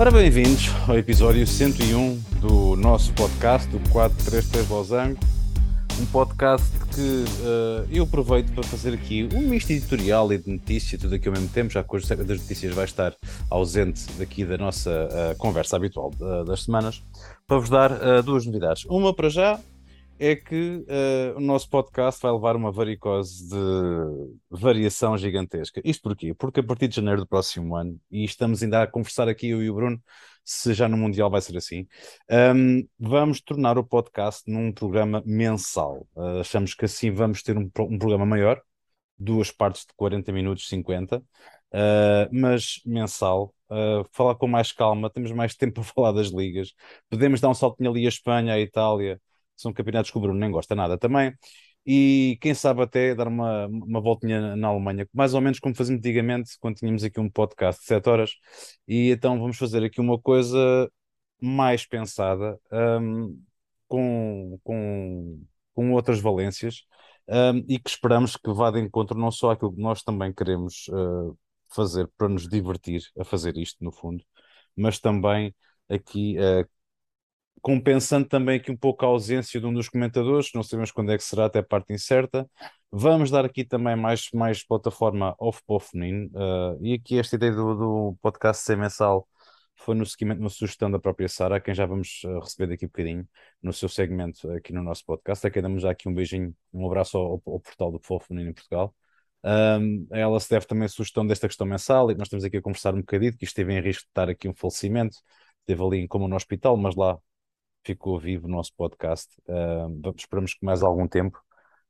Ora, bem-vindos ao episódio 101 do nosso podcast, do 433 Losango. Um podcast que uh, eu aproveito para fazer aqui um misto editorial e de notícia, tudo aqui ao mesmo tempo, já que hoje das notícias vai estar ausente daqui da nossa uh, conversa habitual uh, das semanas, para vos dar duas novidades. Uma para já, é que uh, o nosso podcast vai levar uma varicose de variação gigantesca. Isto porquê? Porque a partir de janeiro do próximo ano, e estamos ainda a conversar aqui, eu e o Bruno, se já no Mundial vai ser assim, um, vamos tornar o podcast num programa mensal. Uh, achamos que assim vamos ter um, um, programa maior, duas partes de 40 minutos, 50, uh, mas mensal. Uh, falar com mais calma, temos mais tempo a falar das ligas, podemos dar um saltinho ali à Espanha, à Itália, são campeonatos que o Bruno nem gosta nada também. E quem sabe até dar uma, uma voltinha na Alemanha, mais ou menos como fazíamos antigamente, quando tínhamos aqui um podcast de 7 horas. E então vamos fazer aqui uma coisa mais pensada, um, com, com, com outras valências, um, e que esperamos que vá de encontro não só aquilo que nós também queremos uh, fazer para nos divertir a fazer isto, no fundo, mas também aqui uh, compensando também aqui um pouco a ausência de um dos comentadores, não sabemos quando é que será, até parte incerta. Vamos dar aqui também mais, mais plataforma off para o feminino, uh, e aqui esta ideia do, do podcast ser mensal foi no seguimento uma sugestão da própria Sara, a quem já vamos uh, receber daqui um bocadinho no seu segmento aqui no nosso podcast. A quem damos já aqui um beijinho, um abraço ao, ao portal do Futebol em Portugal. Um, ela se deve também a sugestão desta questão mensal e nós estamos aqui a conversar um bocadinho, que esteve em risco de estar aqui um falecimento, esteve ali como no hospital, mas lá ficou vivo o nosso podcast. Uh, esperamos que mais algum tempo.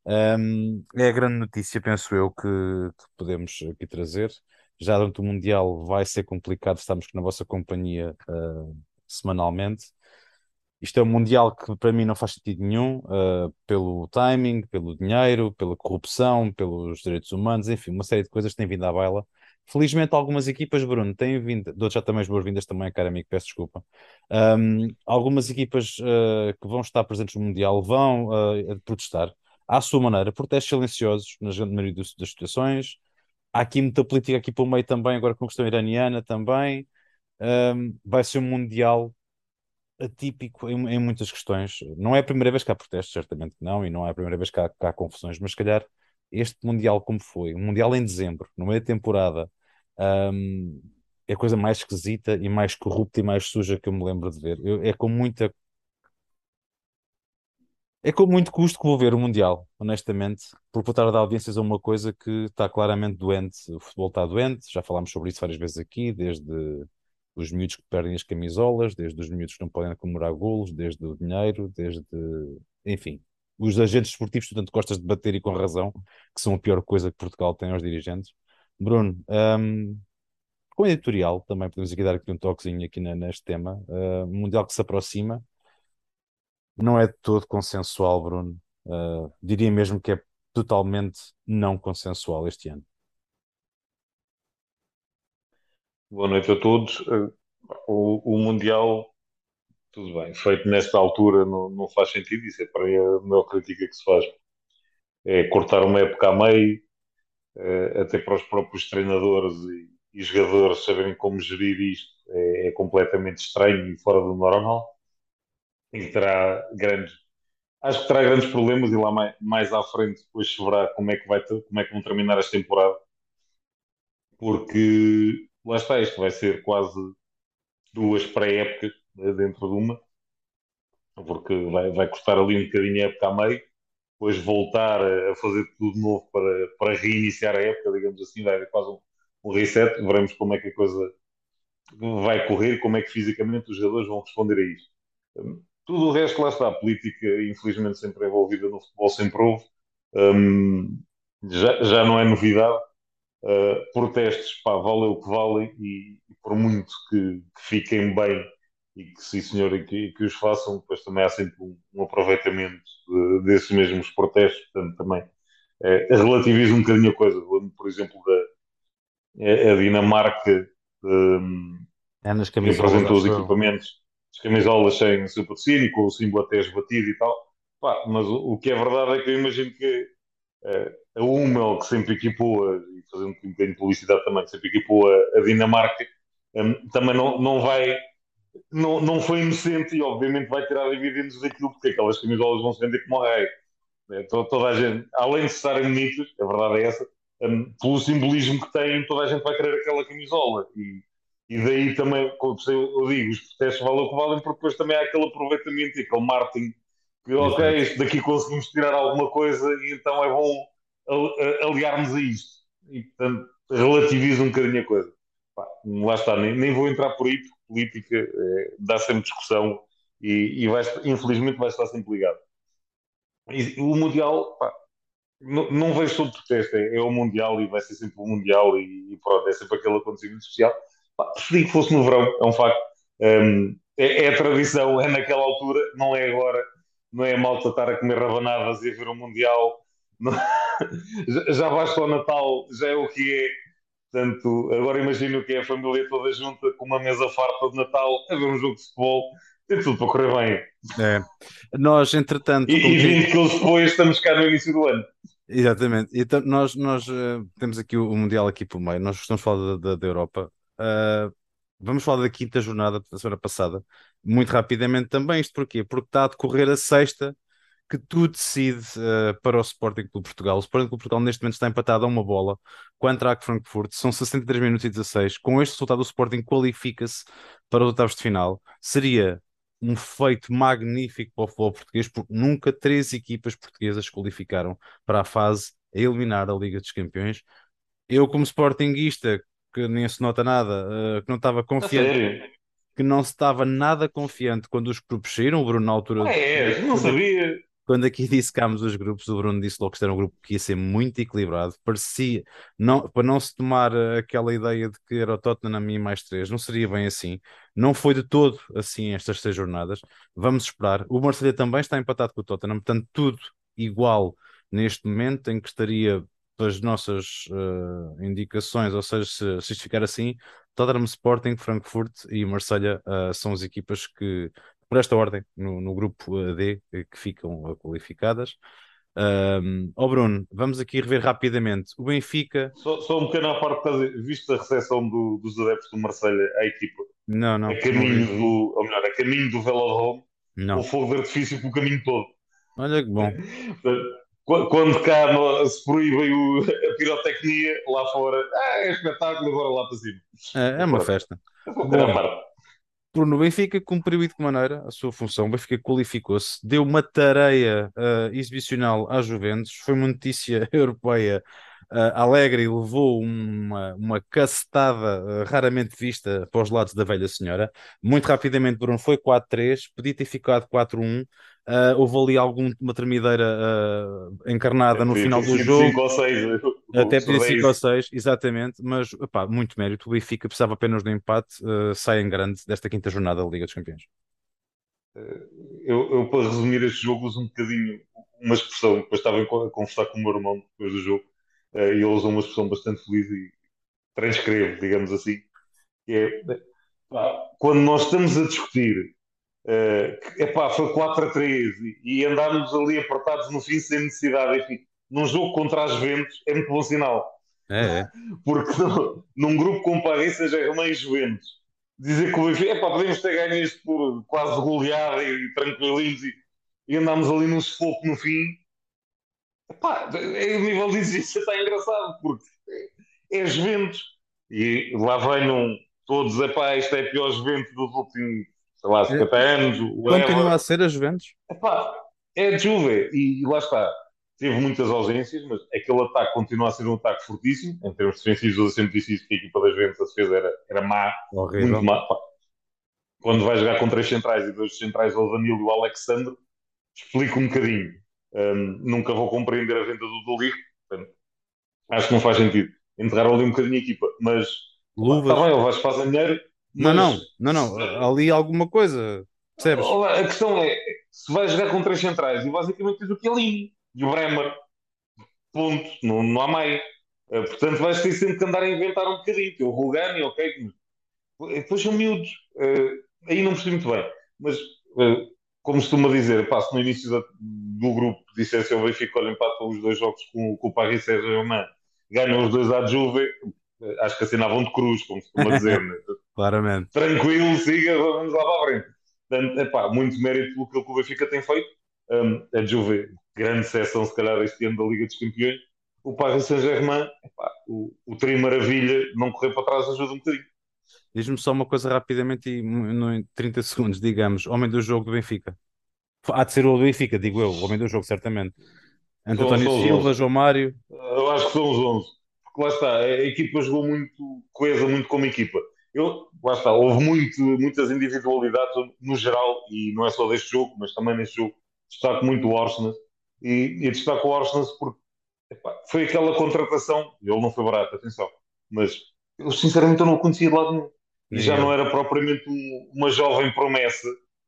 Um, é a grande notícia, penso eu, que, que, podemos aqui trazer. Já durante o Mundial vai ser complicado estarmos na vossa companhia uh, semanalmente. Isto é um Mundial que para mim não faz sentido nenhum, uh, pelo timing, pelo dinheiro, pela corrupção, pelos direitos humanos, enfim, uma série de coisas que têm vindo à baila Felizmente, algumas equipas, Bruno, têm vindo, dou já também as boas-vindas também, cara amigo, peço desculpa. Um, algumas equipas uh, que vão estar presentes no Mundial vão uh, protestar à sua maneira, protestos silenciosos, na grande maioria das, situações. Há aqui muita política aqui para o meio também, agora com a questão iraniana também. Um, vai ser um Mundial atípico em, em, muitas questões. Não é a primeira vez que há protestos, certamente não, e não é a primeira vez que há, que há confusões, mas se calhar este Mundial como foi, um Mundial em dezembro, no meio da temporada, um, é a coisa mais esquisita e mais corrupta e mais suja que eu me lembro de ver. Eu, é com muita. É com muito custo que vou ver o Mundial, honestamente, por voltar a dar audiências a uma coisa que está claramente doente. O futebol está doente, já falámos sobre isso várias vezes aqui, desde os miúdos que perdem as camisolas, desde os miúdos que não podem comemorar golos, desde o dinheiro, desde. Enfim, os agentes esportivos, tu tanto gostas de bater e com razão, que são a pior coisa que Portugal tem aos dirigentes. Bruno, um, com editorial, também podemos aqui dar aqui um toquezinho aqui neste tema, uh, mundial que se aproxima, não é de todo consensual, Bruno. Uh, diria mesmo que é totalmente não consensual este ano. Boa noite a todos. Uh, o, o Mundial tudo bem, feito nesta altura não, não faz sentido, isso é para a maior crítica que se faz. É cortar uma época a meio, até para os próprios treinadores e, e, jogadores saberem como gerir isto, é, é, completamente estranho e fora do normal. E terá grandes, acho que terá grandes problemas e lá mais, mais à frente depois se verá como é que, vai como é que vão terminar esta temporada. Porque lá está, isto vai ser quase duas pré-épocas dentro de uma, porque vai, vai custar ali um bocadinho a época a meio, depois voltar a fazer tudo de novo para, para reiniciar a época, digamos assim, vai haver quase um, um reset, veremos como é que a coisa vai correr, como é que fisicamente os jogadores vão responder a isto. Tudo o resto, lá está, a política, infelizmente, sempre envolvida no futebol, sempre houve. Um, já, já não é novidade. Uh, protestos, pá, valem o que valem e, e por muito que, que, fiquem bem e que sim senhor e que, que os façam, depois também há sempre um, um aproveitamento de, desses mesmos protestos, portanto também é, relativiza um bocadinho a coisa. Lembro, por exemplo, da a, a Dinamarca um, é nas que apresentou os equipamentos, as camisolas sem seu patrocínio, com o símbolo até esbatido e tal. Pá, mas o, o, que é verdade é que eu imagino que uh, a Hummel, que sempre equipou, e fazendo um bocadinho de publicidade também, sempre equipou a, a Dinamarca, um, também não, não vai. Não, não foi inocente e, obviamente, vai tirar dividendos daquilo, porque aquelas camisolas vão se vender como rei. É, toda a gente, além de estarem bonitas, a verdade é essa, um, pelo simbolismo que têm, toda a gente vai querer aquela camisola. E, e daí também, como eu digo, os protestos valem o que valem, porque depois também há aquele aproveitamento e aquele marketing que, ok, isto daqui conseguimos tirar alguma coisa e então é bom aliarmos a isto. E, portanto, relativiza um bocadinho a coisa. Pá, lá está, nem, nem, vou entrar por aí, porque política é, dá sempre discussão e, e vai, infelizmente vai estar sempre ligado. E, o Mundial, pá, não, não vejo todo protesto, é, é, o Mundial e vai ser sempre o Mundial e, e pronto, é sempre aquele acontecimento especial. Pá, que fosse no verão, é um facto. Um, é, é, a tradição, é naquela altura, não é agora, não é a malta estar a comer rabanadas e a ver o Mundial. Não, já basta o Natal, já é o que é. Portanto, agora imagino que é a família toda junta com uma mesa farta de Natal a ver um jogo de futebol. Tem tudo para correr bem. É. Nós, entretanto. E, e 20 quilos depois estamos cá no início do ano. Exatamente. Então, nós, nós uh, temos aqui o, o, Mundial aqui por meio. Nós estamos falar da, da, da Europa. Uh, vamos falar da quinta jornada da semana passada. Muito rapidamente também. Isto porquê? Porque está a decorrer a sexta que tudo decide uh, para o Sporting Clube Portugal. O Sporting Clube Portugal neste momento está empatado a uma bola com a Frankfurt. São 63 minutos e 16. Com este resultado o Sporting qualifica-se para os oitavos de final. Seria um feito magnífico para o futebol português porque nunca três equipas portuguesas qualificaram para a fase a eliminar a Liga dos Campeões. Eu como Sportingista, que nem se nota nada, uh, que não estava confiante que não se estava nada confiante quando os grupos saíram. O Bruno, na altura. Ah, é, não sabia quando aqui dissecámos os grupos, o Bruno disse logo que era um grupo que ia ser muito equilibrado. Parecia, não, para não se tomar eh, aquela ideia de que era o Tottenham e mais três, não seria bem assim. Não foi de todo assim estas seis jornadas. Vamos esperar. O Marseille também está empatado com o Tottenham, portanto, tudo igual neste momento em que estaria pelas nossas uh, indicações, ou seja, se, se isto ficar assim, Tottenham Sporting, Frankfurt e Marselha uh, são as equipas que por esta ordem, no, no grupo D, que ficam qualificadas. Um, oh Bruno, vamos aqui rever rapidamente. O Benfica. Só, só um bocadinho à parte, visto a recepção do, dos adeptos do Marselha à equipa, não, não, a caminho não. do, ou melhor, a caminho do Velodrome, o fogo de artifício pelo caminho todo. Olha que bom. Quando cá no, se proíbe o, a pirotecnia lá fora, ah, é espetáculo, agora lá para cima. É, é uma festa. Bom, Bruno Benfica cumpriu de que maneira a sua função? O Benfica qualificou-se, deu uma tareia uh, exibicional à Juventus, foi uma notícia europeia uh, alegre e levou uma, uma cacetada uh, raramente vista para os lados da velha senhora. Muito rapidamente, Bruno, foi 4-3, podia ter ficado 4-1. Uh, houve ali alguma tremideira encarnada no final do jogo. 5 ou 6. Até podia 5 ou 6, exatamente. Mas epá, muito mérito. O Benfica precisava apenas do empate. Uh, sai em grande desta quinta jornada da Liga dos Campeões. Eu, eu, para resumir este jogo, uso um bocadinho uma expressão. Depois estava a conversar com o meu irmão depois do jogo e ele usou uma expressão bastante feliz e transcrevo, digamos assim. Que é, quando nós estamos a discutir Uh, epá, foi 4 a 3 e, e andarmos ali apertados no fim sem necessidade. Enfim, num jogo contra as Juventus é muito bom sinal. É, é. Porque num grupo com Paris Saint-Germain e Juventus, dizer que o Benfica, epá, podemos ter ganho isto por quase goleada e tranquilinhos e, e andámos ali num sufoco no fim. Epá, é, o nível de exigência está engraçado, porque é, é Juventus. E lá venham todos, epá, isto é a pior Juventus dos últimos sei lá, 50 é. anos. Continua a ser a Juventus? Epá, é a Juve e, e, lá está. Teve muitas ausências, mas aquele ataque continua a ser um ataque fortíssimo. Em termos defensivos, eu sempre disse isso, que a equipa das Juventus a defesa era, era má, Horrível. muito má. Quando vai jogar com três centrais e dois centrais, o Danilo e o Alexandre, explico um bocadinho. Um, nunca vou compreender a venda do Dolir, acho que não faz sentido. Enterrar ali um bocadinho a equipa, mas Luvas. Está bem, o Vasco faz dinheiro, não, não, não, não. Ali alguma coisa. Percebes? A questão é: se vais jogar com três centrais e basicamente tens o Chiellini e o Bremer, ponto, não, não há mais. Uh, portanto, vais ter sempre que andar a inventar um bocadinho. Que é o Rugani, ok, depois são miúdos. Uh, aí não percebi muito bem. Mas, como costuma dizer, passo no início da, do grupo, dissesse ao Benfica, olha, empatam os dois jogos com, com o Paris Saint-Germain, ganham os dois à Juve, acho que assinavam de cruz, como costuma dizer. Né? Claramente. Tranquilo, siga, vamos lá para a frente. Portanto, epá, muito mérito pelo que o Benfica tem feito. Um, a Juve, grande sessão, se calhar, este ano da Liga dos Campeões. O Paris Saint-Germain, o, o Tri Maravilha, não correr para trás ajuda um bocadinho. Diz-me só uma coisa rapidamente e em 30 segundos, digamos, homem do jogo do Benfica. Há de ser o do Benfica, digo eu, o homem do jogo, certamente. António Silva, João Mário. Eu acho que são os 11. Porque lá está, a equipa jogou muito coesa, muito como equipa. Eu, lá está, houve muito, muitas individualidades no geral, e não é só deste jogo, mas também neste jogo, destaco muito o Orsnes. E, e destaco o Orsnes porque epá, foi aquela contratação, ele não foi barato, atenção, mas eu sinceramente eu não o conhecia de lado nenhum. E já não era propriamente um, uma jovem promessa,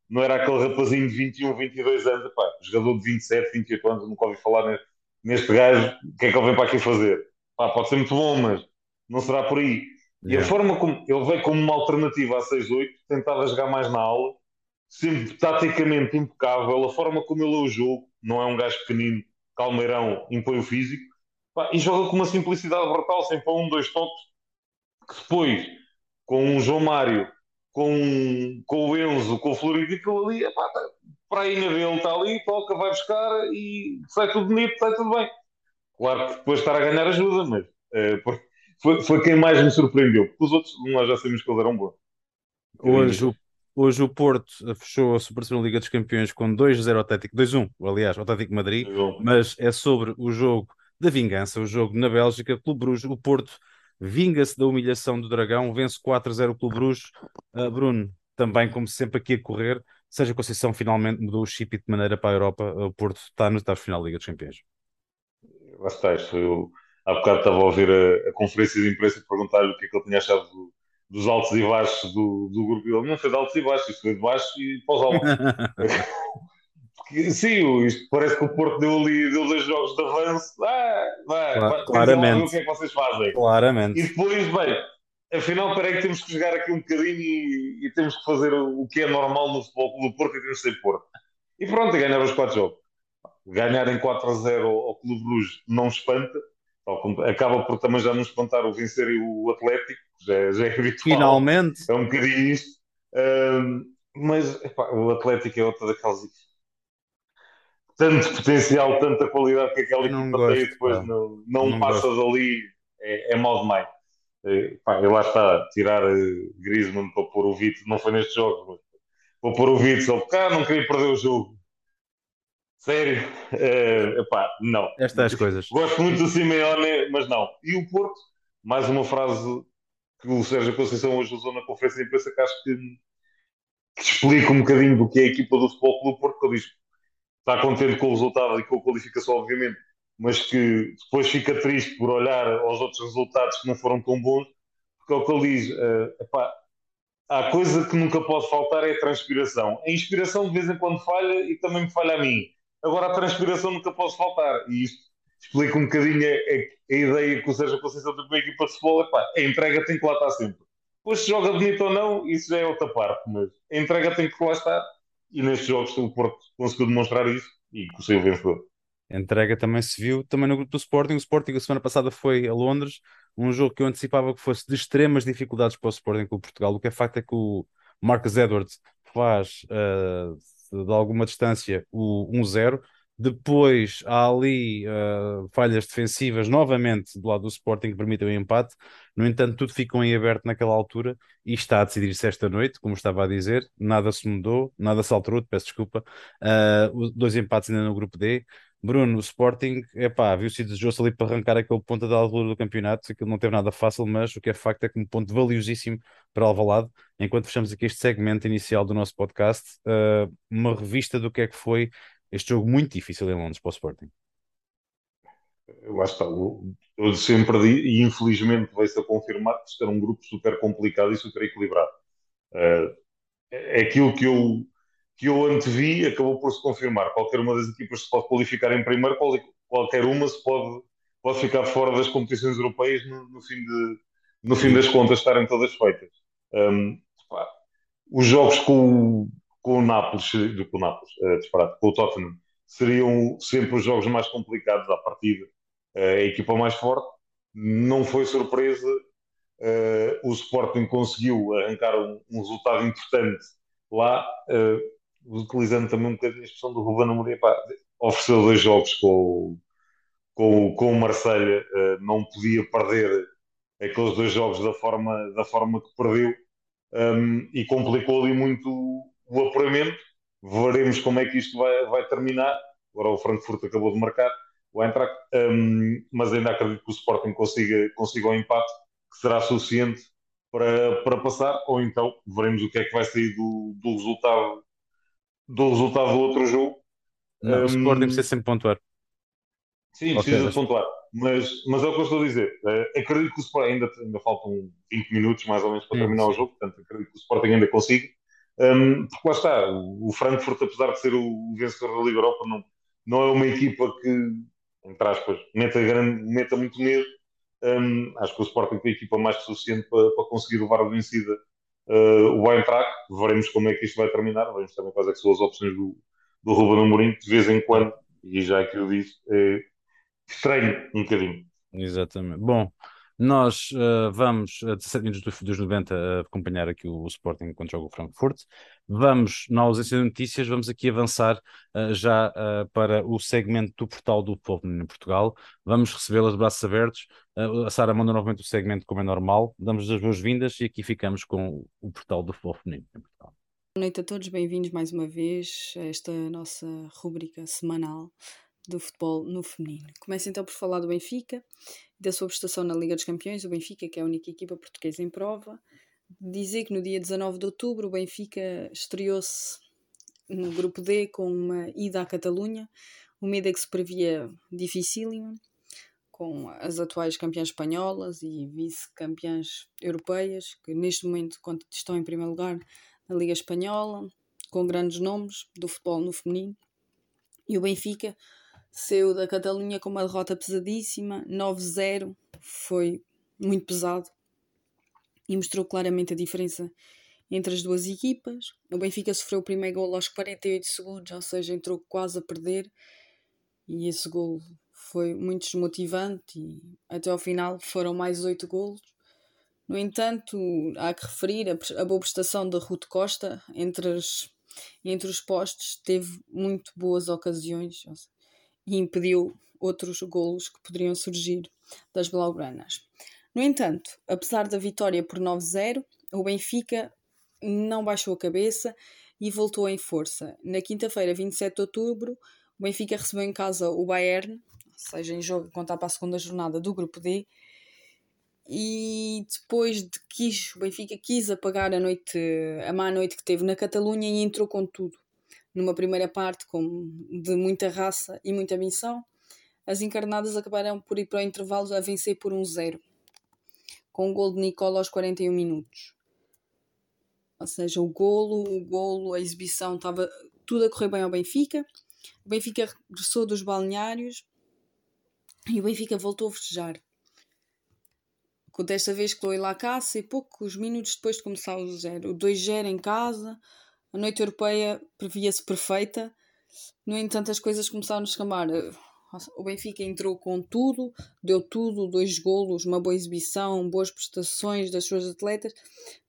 não era aquele rapazinho de 21, 22 anos, epá, jogador de 27, 28 anos, nunca ouvi falar neste, neste gajo, o que é que ele vem para aqui fazer? Pá, pode ser muito bom, mas não será por aí. E a forma como ele veio como uma alternativa à 6-8, tentava jogar mais na aula, sempre taticamente impecável, a forma como ele lê o jogo, não é um gajo pequenino, calmeirão, impõe o físico, pá, e joga com uma simplicidade brutal, sempre a um, dois toques, que depois, com o João Mário, com, com o Enzo, com o Floridico ali, pá, tá, para a ilha dele está ali, toca, vai buscar e sai tudo bonito, sai tudo bem. Claro que depois estar a ganhar ajuda, mas é, foi, foi quem mais me surpreendeu, porque os outros nós já sabemos que eles eram bons. Hoje o, hoje o Porto fechou a Super Liga dos Campeões com 2-0 Atlético, 2-1, aliás, Atlético Madrid, mas é sobre o jogo da vingança, o jogo na Bélgica, Clube Bruges, o Porto vinga-se da humilhação do Dragão, vence 4-0 o Clube Bruges. Uh, Bruno, também como sempre aqui a correr, seja Conceição finalmente mudou o chip de maneira para a Europa, o Porto está no estado final da Liga dos Campeões. Lá está, eu há bocado estava a ouvir a, a conferência de imprensa e perguntar-lhe o que é que ele tinha achado do, dos altos e baixos do, do grupo. Não foi de altos e baixos, isso foi de baixo e para os altos. Porque, sim, isto parece que o Porto deu ali deu dois jogos de avanço. Ah, vai, vai, claramente. o que é que vocês fazem. Claramente. E depois, bem, afinal, peraí que temos que jogar aqui um bocadinho e, e temos que fazer o, o, que é normal no futebol do Porto e temos que ser Porto. E pronto, ganhar os quatro jogos. Ganhar em 4 a 0 ao, ao Clube Bruges não espanta, acaba por também já nos espantar o vencer o Atlético, já, já é habitual. Finalmente. É um bocadinho isto. Um, mas epá, o Atlético é outra daquelas tanto potencial, tanta qualidade que aquela equipa gosto, tem e depois não, não, não passa gosto. dali, é, é mal demais. E, pá, e lá está, tirar uh, Griezmann para pôr o Vitor, não foi neste jogo, mas para pôr o Vitor, só porque ah, não queria perder o jogo. Sério? Uh, epá, não. Estas coisas. Gosto muito do Simeone, mas não. E o Porto, mais uma frase que o Sérgio Conceição hoje usou na conferência de imprensa que acho que, que explica um bocadinho do que é a equipa do Futebol Clube Porto, que ele diz está contente com o resultado e com a qualificação, obviamente, mas que depois fica triste por olhar aos outros resultados que não foram tão bons, porque é o que ele diz, uh, epá, há coisa que nunca pode faltar é a transpiração. A inspiração de vez em quando falha e também me falha a mim. Agora a transpiração nunca pode faltar. E isto explica um bocadinho a, a, ideia que o Sérgio Conceição tem com a equipa de futebol. Epá, a entrega tem que lá estar sempre. Depois se joga bonito ou não, isso já é outra parte, mas a entrega tem que lá estar e nestes jogos o Porto conseguiu demonstrar isso e conseguiu vencedor. A entrega também se viu também no grupo do Sporting. O Sporting a semana passada foi a Londres, um jogo que eu antecipava que fosse de extremas dificuldades para o Sporting com o Portugal. O que é facto é que o Marcus Edwards faz uh, de alguma distância o 1-0 depois há ali uh, falhas defensivas novamente do lado do Sporting que permitem o empate. No entanto, tudo ficou em aberto naquela altura e está a decidir-se esta noite, como estava a dizer. Nada se mudou, nada se alterou, peço desculpa. Uh, dois empates ainda no grupo D. Bruno, o Sporting, epá, viu-se desejoso ali para arrancar aquele ponto da altura do campeonato, aquilo não teve nada fácil, mas o que é facto é que um ponto valiosíssimo para Alvalade. Enquanto fechamos aqui este segmento inicial do nosso podcast, uh, uma revista do que é que foi este jogo muito difícil em Londres para o Sporting. Lá está, eu sempre e infelizmente veio-se a confirmar que isto era um grupo super complicado e super equilibrado. Uh, é aquilo que eu, que eu antevi acabou por se confirmar. Qualquer uma das equipas se pode qualificar em primeiro, qualquer uma se pode, pode ficar fora das competições europeias no, no fim, de, no fim das contas estarem todas feitas. Um, pá, os jogos com, com o Nápoles, do com o Nápoles, uh, disparado, com o Tottenham, seriam sempre os jogos mais complicados à partida. Uh, a equipa mais forte não foi surpresa uh, o Sporting conseguiu arrancar um, um resultado importante lá, utilizando também um bocadinho a expressão do Ruben Amorim, ofereceu dois jogos com, com, com o Marselha, não podia perder aqueles dois jogos da forma, da forma que perdeu um, e complicou ali muito o apuramento. Veremos como é que isto vai, vai terminar. Agora o Frankfurt acabou de marcar o Eintracht, um, mas ainda acredito que o Sporting consiga, consiga um empate que será suficiente para, para passar, ou então veremos o que é que vai sair do, do resultado do resultado do outro jogo. Não, um, o Sporting precisa sempre pontuar. Sim, precisa okay, pontuar. Mas, mas é o que eu estou a dizer. Uh, acredito que o Sporting ainda, ainda faltam 20 minutos mais ou menos para terminar sim. o jogo, portanto acredito que o Sporting ainda consiga. Um, porque lá está, o Frankfurt, apesar de ser o vencedor da Liga Europa, não, não é uma equipa que, entre aspas, meta, grande, meta muito medo. Um, acho que o Sporting tem a equipa mais que suficiente para, para conseguir levar a vencida uh, o Eintracht. Veremos como é que isto vai terminar. Veremos também quais é são as opções do, do Ruben Amorim. De vez em quando, e já que eu disse, é, estranho um bocadinho. Exatamente. Bom, nós uh, vamos, a 17 minutos dos 90, uh, acompanhar aqui o, Sporting quando joga o Frankfurt. Vamos, na ausência de notícias, vamos aqui avançar uh, já uh, para o segmento do portal do Povo em Portugal. Vamos recebê-las de braços abertos. a Sara manda novamente o segmento como é normal. Damos as boas-vindas e aqui ficamos com o portal do Povo em Portugal. Boa noite a todos, bem-vindos mais uma vez a esta nossa rúbrica semanal do futebol no feminino. Começo então por falar do Benfica da sua prestação na Liga dos Campeões. O Benfica, que é a única equipa portuguesa em prova, dizer que no dia 19 de outubro o Benfica estreou-se no grupo D com uma ida à Catalunha, uma ida que se previa dificílima, com as atuais campeãs espanholas e vice-campeãs europeias, que neste momento estão em primeiro lugar na Liga Espanhola, com grandes nomes do futebol no feminino. E o Benfica saiu da Catalunha com uma derrota pesadíssima, 9-0, foi muito pesado e mostrou claramente a diferença entre as duas equipas. O Benfica sofreu o primeiro gol aos 48 segundos, ou seja, entrou quase a perder e esse gol foi muito desmotivante e até ao final foram mais 8 golos. No entanto, há que referir a, a boa prestação de Ruth Costa entre, as, entre os postes, teve muito boas ocasiões, e impediu outros golos que poderiam surgir das Blaugranas. No entanto, apesar da vitória por 9-0, o Benfica não baixou a cabeça e voltou em força. Na quinta-feira, 27 de outubro, o Benfica recebeu em casa o Bayern, ou seja, em jogo contar para a segunda jornada do grupo D, e depois de que o Benfica quis apagar a noite, a má noite que teve na Catalunha e entrou com tudo numa primeira parte com, de muita raça e muita missão, as encarnadas acabaram por ir para o intervalo a vencer por um zero, com o gol de Nicola aos 41 minutos. Ou seja, o golo, o golo, a exibição, estava tudo a correr bem ao Benfica. O Benfica regressou dos balneários e o Benfica voltou a festejar. Desta vez Chloe Lacasse, e poucos minutos depois de começar o zero. O 2-0 em casa, a noite europeia previa-se perfeita, no entanto, as coisas começaram a escamar. O Benfica entrou com tudo, deu tudo, dois golos, uma boa exibição, boas prestações das suas atletas.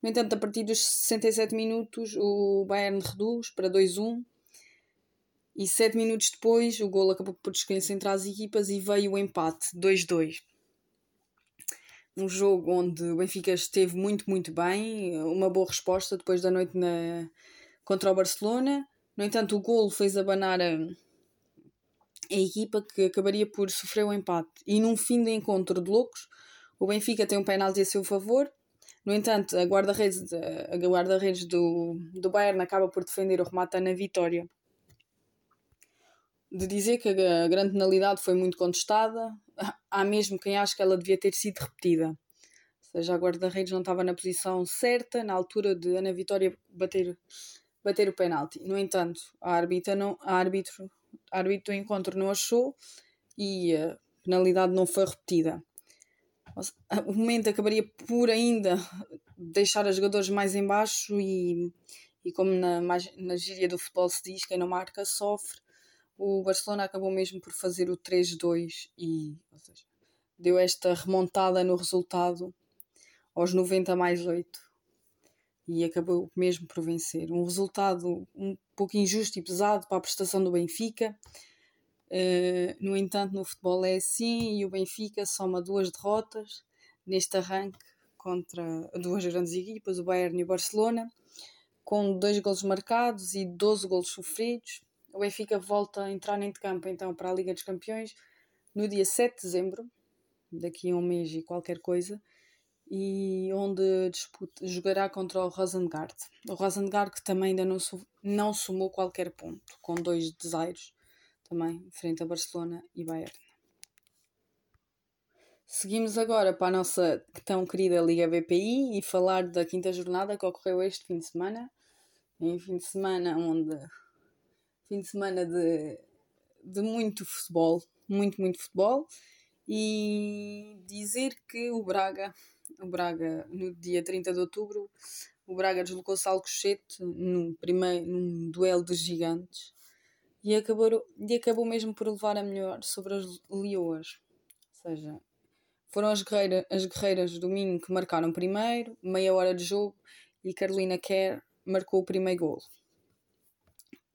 No entanto, a partir dos 67 minutos, o Bayern reduz para 2-1. E 7 minutos depois, o golo acabou por desconcentrar as equipas e veio o empate, 2-2 um jogo onde o Benfica esteve muito, muito bem, uma boa resposta depois da noite na, contra o Barcelona. No entanto, o golo fez abanar a, a equipa que acabaria por sofrer o empate. E num fim de encontro de loucos, o Benfica tem um penalti a seu favor. No entanto, a guarda-redes guarda do, do Bayern acaba por defender o remate na vitória. De dizer que a grande penalidade foi muito contestada, há mesmo quem acha que ela devia ter sido repetida. Ou seja, a guarda-redes não estava na posição certa na altura de Ana Vitória bater bater o penalti. No entanto, a árbitra não, a árbitro, a árbitro do encontro não achou e a penalidade não foi repetida. O momento acabaria por ainda deixar os jogadores mais embaixo e, e como na, na gíria do futebol se diz, quem não marca sofre, o Barcelona acabou mesmo por fazer o 3-2 e seja, deu esta remontada no resultado aos 90 mais 8 e acabou mesmo por vencer. Um resultado um pouco injusto e pesado para a prestação do Benfica. Uh, no entanto, no futebol é assim e o Benfica soma duas derrotas neste arranque contra duas grandes equipas, o Bayern e o Barcelona, com dois golos marcados e 12 golos sofridos. O Benfica volta a entrar em campo então para a Liga dos Campeões no dia 7 de dezembro, daqui a um mês e qualquer coisa, e onde disputa, jogará contra o Rosengard. O Rosengard que também ainda não, não somou qualquer ponto, com dois desairos também, frente a Barcelona e Bayern. Seguimos agora para a nossa tão querida Liga BPI e falar da quinta jornada que ocorreu este fim de semana. Em fim de semana onde fim de semana de, de muito futebol, muito, muito futebol. E dizer que o Braga o Braga, no dia 30 de outubro, o Braga deslocou-se ao Alcochete num, primeiro, num duelo de gigantes e acabou, e acabou mesmo por levar a melhor sobre as Leoas. Ou seja, foram as, guerreira, as guerreiras do Minho que marcaram primeiro, meia hora de jogo, e Carolina Kerr marcou o primeiro golo.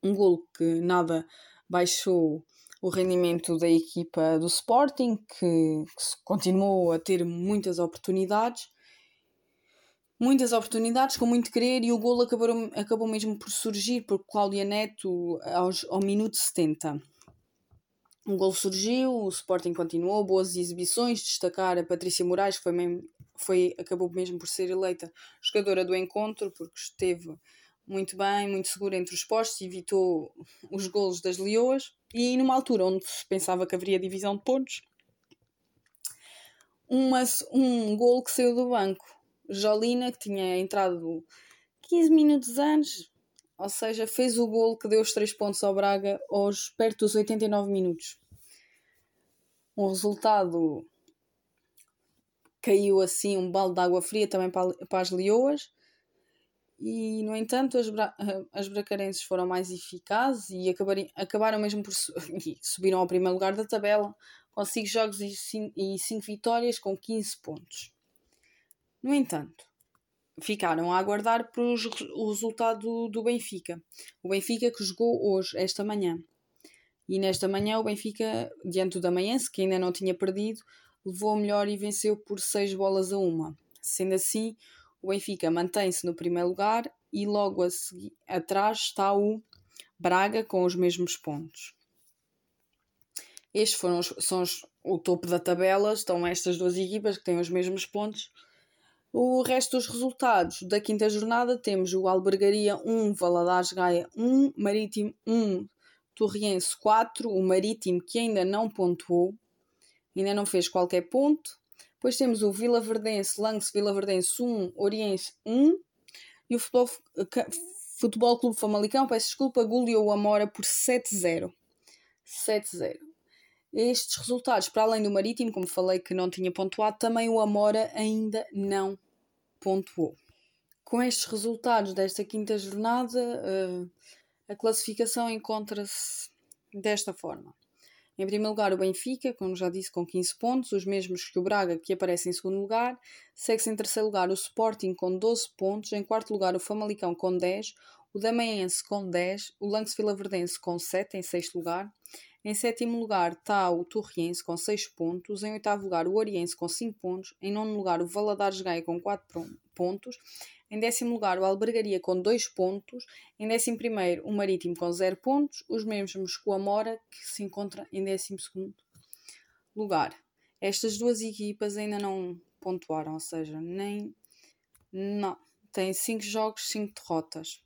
Um golo que nada baixou o rendimento da equipa do Sporting, que, que continuou a ter muitas oportunidades, muitas oportunidades, com muito querer, e o golo acabou, acabou mesmo por surgir por Cláudia Neto aos, ao minuto 70. O golo surgiu, o Sporting continuou, boas exibições, destacar a Patrícia Moraes, que foi, mesmo, foi, acabou mesmo por ser eleita jogadora do encontro, porque esteve muito bem, muito segura entre os postos, evitou os golos das Leoas. E numa altura onde se pensava que haveria divisão de pontos, uma, um gol que saiu do banco. Jolina, que tinha entrado 15 minutos antes, ou seja, fez o gol que deu os 3 pontos ao Braga aos perto dos 89 minutos. Um resultado caiu assim um balde de água fria também para, para as Leoas e no entanto as, bra as bracarenses foram mais eficazes e acabaram mesmo por su subiram ao primeiro lugar da tabela com 5 jogos e 5 vitórias com 15 pontos. No entanto, ficaram a aguardar por o resultado do, do Benfica. O Benfica que jogou hoje, esta manhã. E nesta manhã o Benfica, diante da manhã, que ainda não tinha perdido, levou a melhor e venceu por 6 bolas a uma. Sendo assim, o Benfica mantém-se no primeiro lugar e logo seguir, atrás está o Braga com os mesmos pontos. Estes foram os, são os, o topo da tabela, estão estas duas equipas que têm os mesmos pontos. O resto dos resultados da quinta jornada temos o Albergaria 1, Valadares Gaia 1, Marítimo 1, Torriense 4, o Marítimo que ainda não pontuou, ainda não fez qualquer ponto, depois temos o Vila Verdense, Lance Vila Verdense 1, Oriense 1. E o Futebol, Futebol Clube Famalicão, peço desculpa, goleou o Amora por 7-0. 7-0. Estes resultados, para além do Marítimo, como falei que não tinha pontuado, também o Amora ainda não pontuou. Com estes resultados desta quinta jornada, eh, a classificação encontra-se desta forma. Em primeiro lugar, o Benfica, como já disse, com 15 pontos, os mesmos que o Braga, que aparece em segundo lugar. Segue-se em terceiro lugar o Sporting, com 12 pontos. Em quarto lugar, o Famalicão, com 10. O Damaense, com 10. O Lance Vilaverdense, com 7, em sexto lugar. Em sétimo lugar está o Torriense, com 6 pontos. Em oitavo lugar, o Oriense, com 5 pontos. Em nono lugar, o Valadares Gaia, com 4 pontos. Em décimo lugar, o Albergaria com 2 pontos. Em décimo primeiro, o Marítimo com 0 pontos. Os mesmos com a Mora, que se encontra em décimo segundo lugar. Estas duas equipas ainda não pontuaram, ou seja, nem. Não. Tem 5 jogos, 5 derrotas.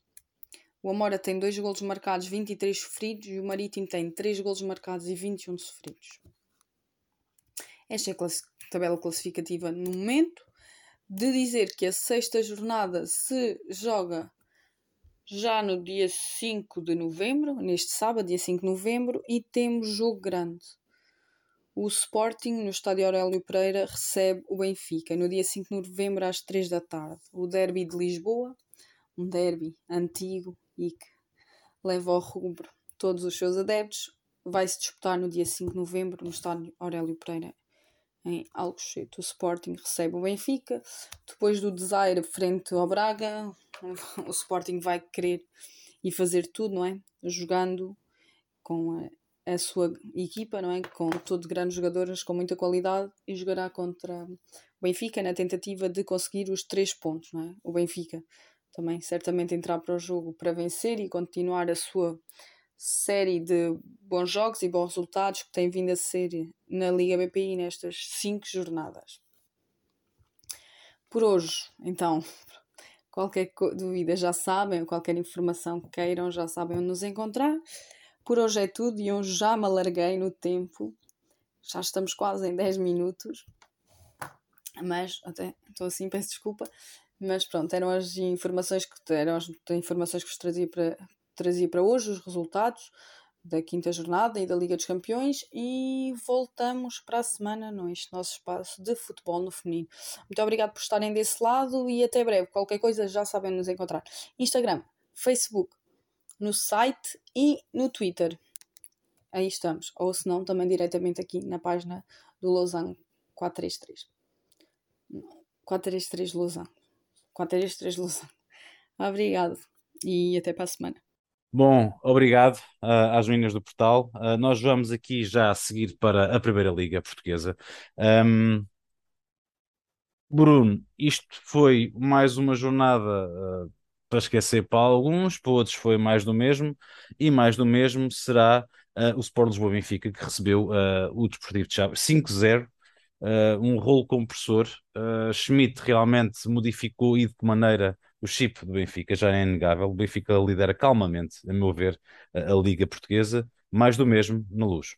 O Amora tem 2 golos marcados, 23 sofridos. E o Marítimo tem 3 golos marcados e 21 sofridos. Esta é a tabela classificativa no momento de dizer que a sexta jornada se joga já no dia 5 de novembro, neste sábado, dia 5 de novembro, e temos jogo grande. O Sporting, no estádio Aurélio Pereira, recebe o Benfica no dia 5 de novembro às 3 da tarde. O derby de Lisboa, um derby antigo e que leva ao rubro todos os seus adeptos, vai se disputar no dia 5 de novembro no estádio Aurélio Pereira, em Alcochete. O Sporting recebe o Benfica. Depois do desaire frente ao Braga, o Sporting vai querer e fazer tudo, não é? Jogando com a, a sua equipa, não é? Com todos grandes jogadores com muita qualidade e jogará contra o Benfica na tentativa de conseguir os três pontos, não é? O Benfica também certamente entrar para o jogo para vencer e continuar a sua série de bons jogos e bons resultados que tem vindo a ser na Liga BPI nestas cinco jornadas. Por hoje, então, qualquer dúvida já sabem, qualquer informação que queiram já sabem onde nos encontrar. Por hoje é tudo e hoje já me alarguei no tempo. Já estamos quase em 10 minutos. Mas até estou assim, peço desculpa. Mas pronto, eram as informações que eram as informações que vos trazia para, trazia para hoje, os resultados da quinta jornada e da Liga dos Campeões e voltamos para a semana neste nosso espaço de futebol no feminino. Muito obrigado por estarem desse lado e até breve. Qualquer coisa já sabem nos encontrar. Instagram, Facebook, no site e no Twitter. Aí estamos. Ou se não, também diretamente aqui na página do Lausanne 433. 433 Lausanne. 433 Lausanne. Obrigado e até para a semana. Bom, obrigado uh, às meninas do portal. Uh, nós vamos aqui já a seguir para a Primeira Liga Portuguesa. Um, Bruno, isto foi mais uma jornada uh, para esquecer para alguns, para outros foi mais do mesmo, e mais do mesmo será o Sport Lisboa Benfica, que recebeu o Desportivo de Chaves 5-0 uh, um rolo compressor. Schmidt realmente modificou e de que maneira o chip do Benfica, já é inegável. O Benfica lidera calmamente, a meu ver, a, a Liga Portuguesa, mais do mesmo na luz.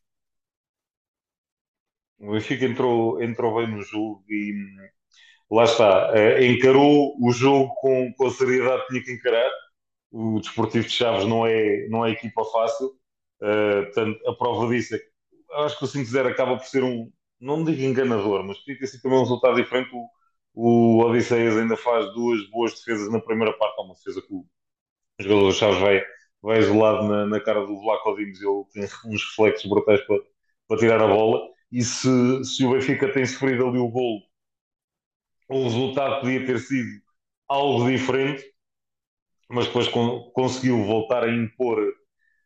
O Benfica entrou, entrou bem no jogo e lá está, uh, encarou o jogo com, com a seriedade que tinha que encarar. O Desportivo de Chaves não é, não é equipa fácil, uh, portanto, a prova disso é que acho que o 5-0 acaba por ser um, não digo enganador, mas ter sido também um resultado diferente. O, o Odisseias ainda faz duas boas defesas na primeira parte, há uma defesa que o jogador Chaves vai, vai isolado na, na cara do Vlaco Dimos ele tem uns reflexos brutais para, para tirar a bola. E se, se o Benfica tem sofrido ali o golo, o resultado podia ter sido algo diferente, mas depois con conseguiu voltar a impor,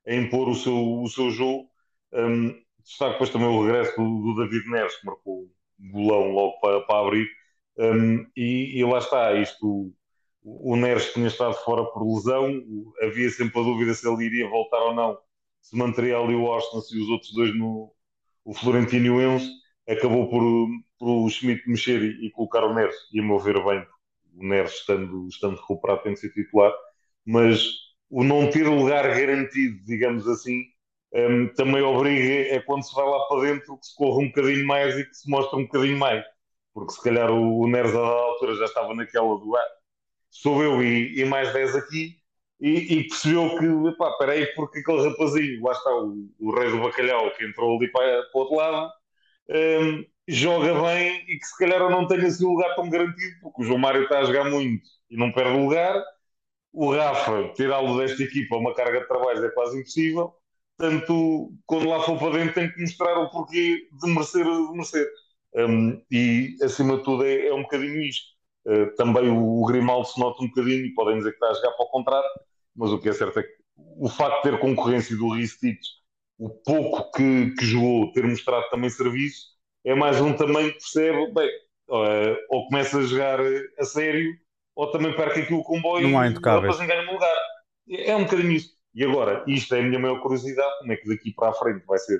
a impor o, seu, o seu jogo. Um, destaque depois também o regresso do, do David Neres, que marcou um golão logo para, para abrir. Um, e, e, lá está, isto, o, o Neres tinha estado fora por lesão, havia sempre a dúvida se ele iria voltar ou não, se manteria ali o Austin e os outros dois no o Florentino e o Enzo, acabou por, por o Schmidt mexer e, e, colocar o Neres, e a meu ver bem, o Neres estando, estando recuperado tem de ser titular, mas o não ter lugar garantido, digamos assim, um, também obriga, é quando se vai lá para dentro que se corra um bocadinho mais e que se mostra um bocadinho mais. Porque se calhar o, o Neres à altura já estava naquela do ah, sou eu e, e mais 10 aqui e, e, percebeu que, pá, peraí, porque aquele rapazinho, lá está o, o rei do bacalhau que entrou ali para, para o outro lado, um, joga bem e que se calhar eu não tenho assim um lugar tão garantido, porque o João Mário está a jogar muito e não perde lugar. O Rafa, tirá-lo desta equipa, uma carga de trabalho é quase impossível. Portanto, quando lá for para dentro, tem que mostrar o porquê de merecer, de merecer. Um, e, acima de tudo, é, é um bocadinho isto. Uh, também o, o Grimaldo se nota um bocadinho, e podem dizer que está a jogar para o contrário, mas o que é certo é que o facto de ter concorrência do Ristich, o pouco que, que jogou, ter mostrado também serviço, é mais um também que percebe, bem, uh, ou começa a jogar a sério, ou também perca aqui o comboio não e depois um lugar. É, é um bocadinho isto. E agora, isto é a minha maior curiosidade, como é que daqui para a frente vai ser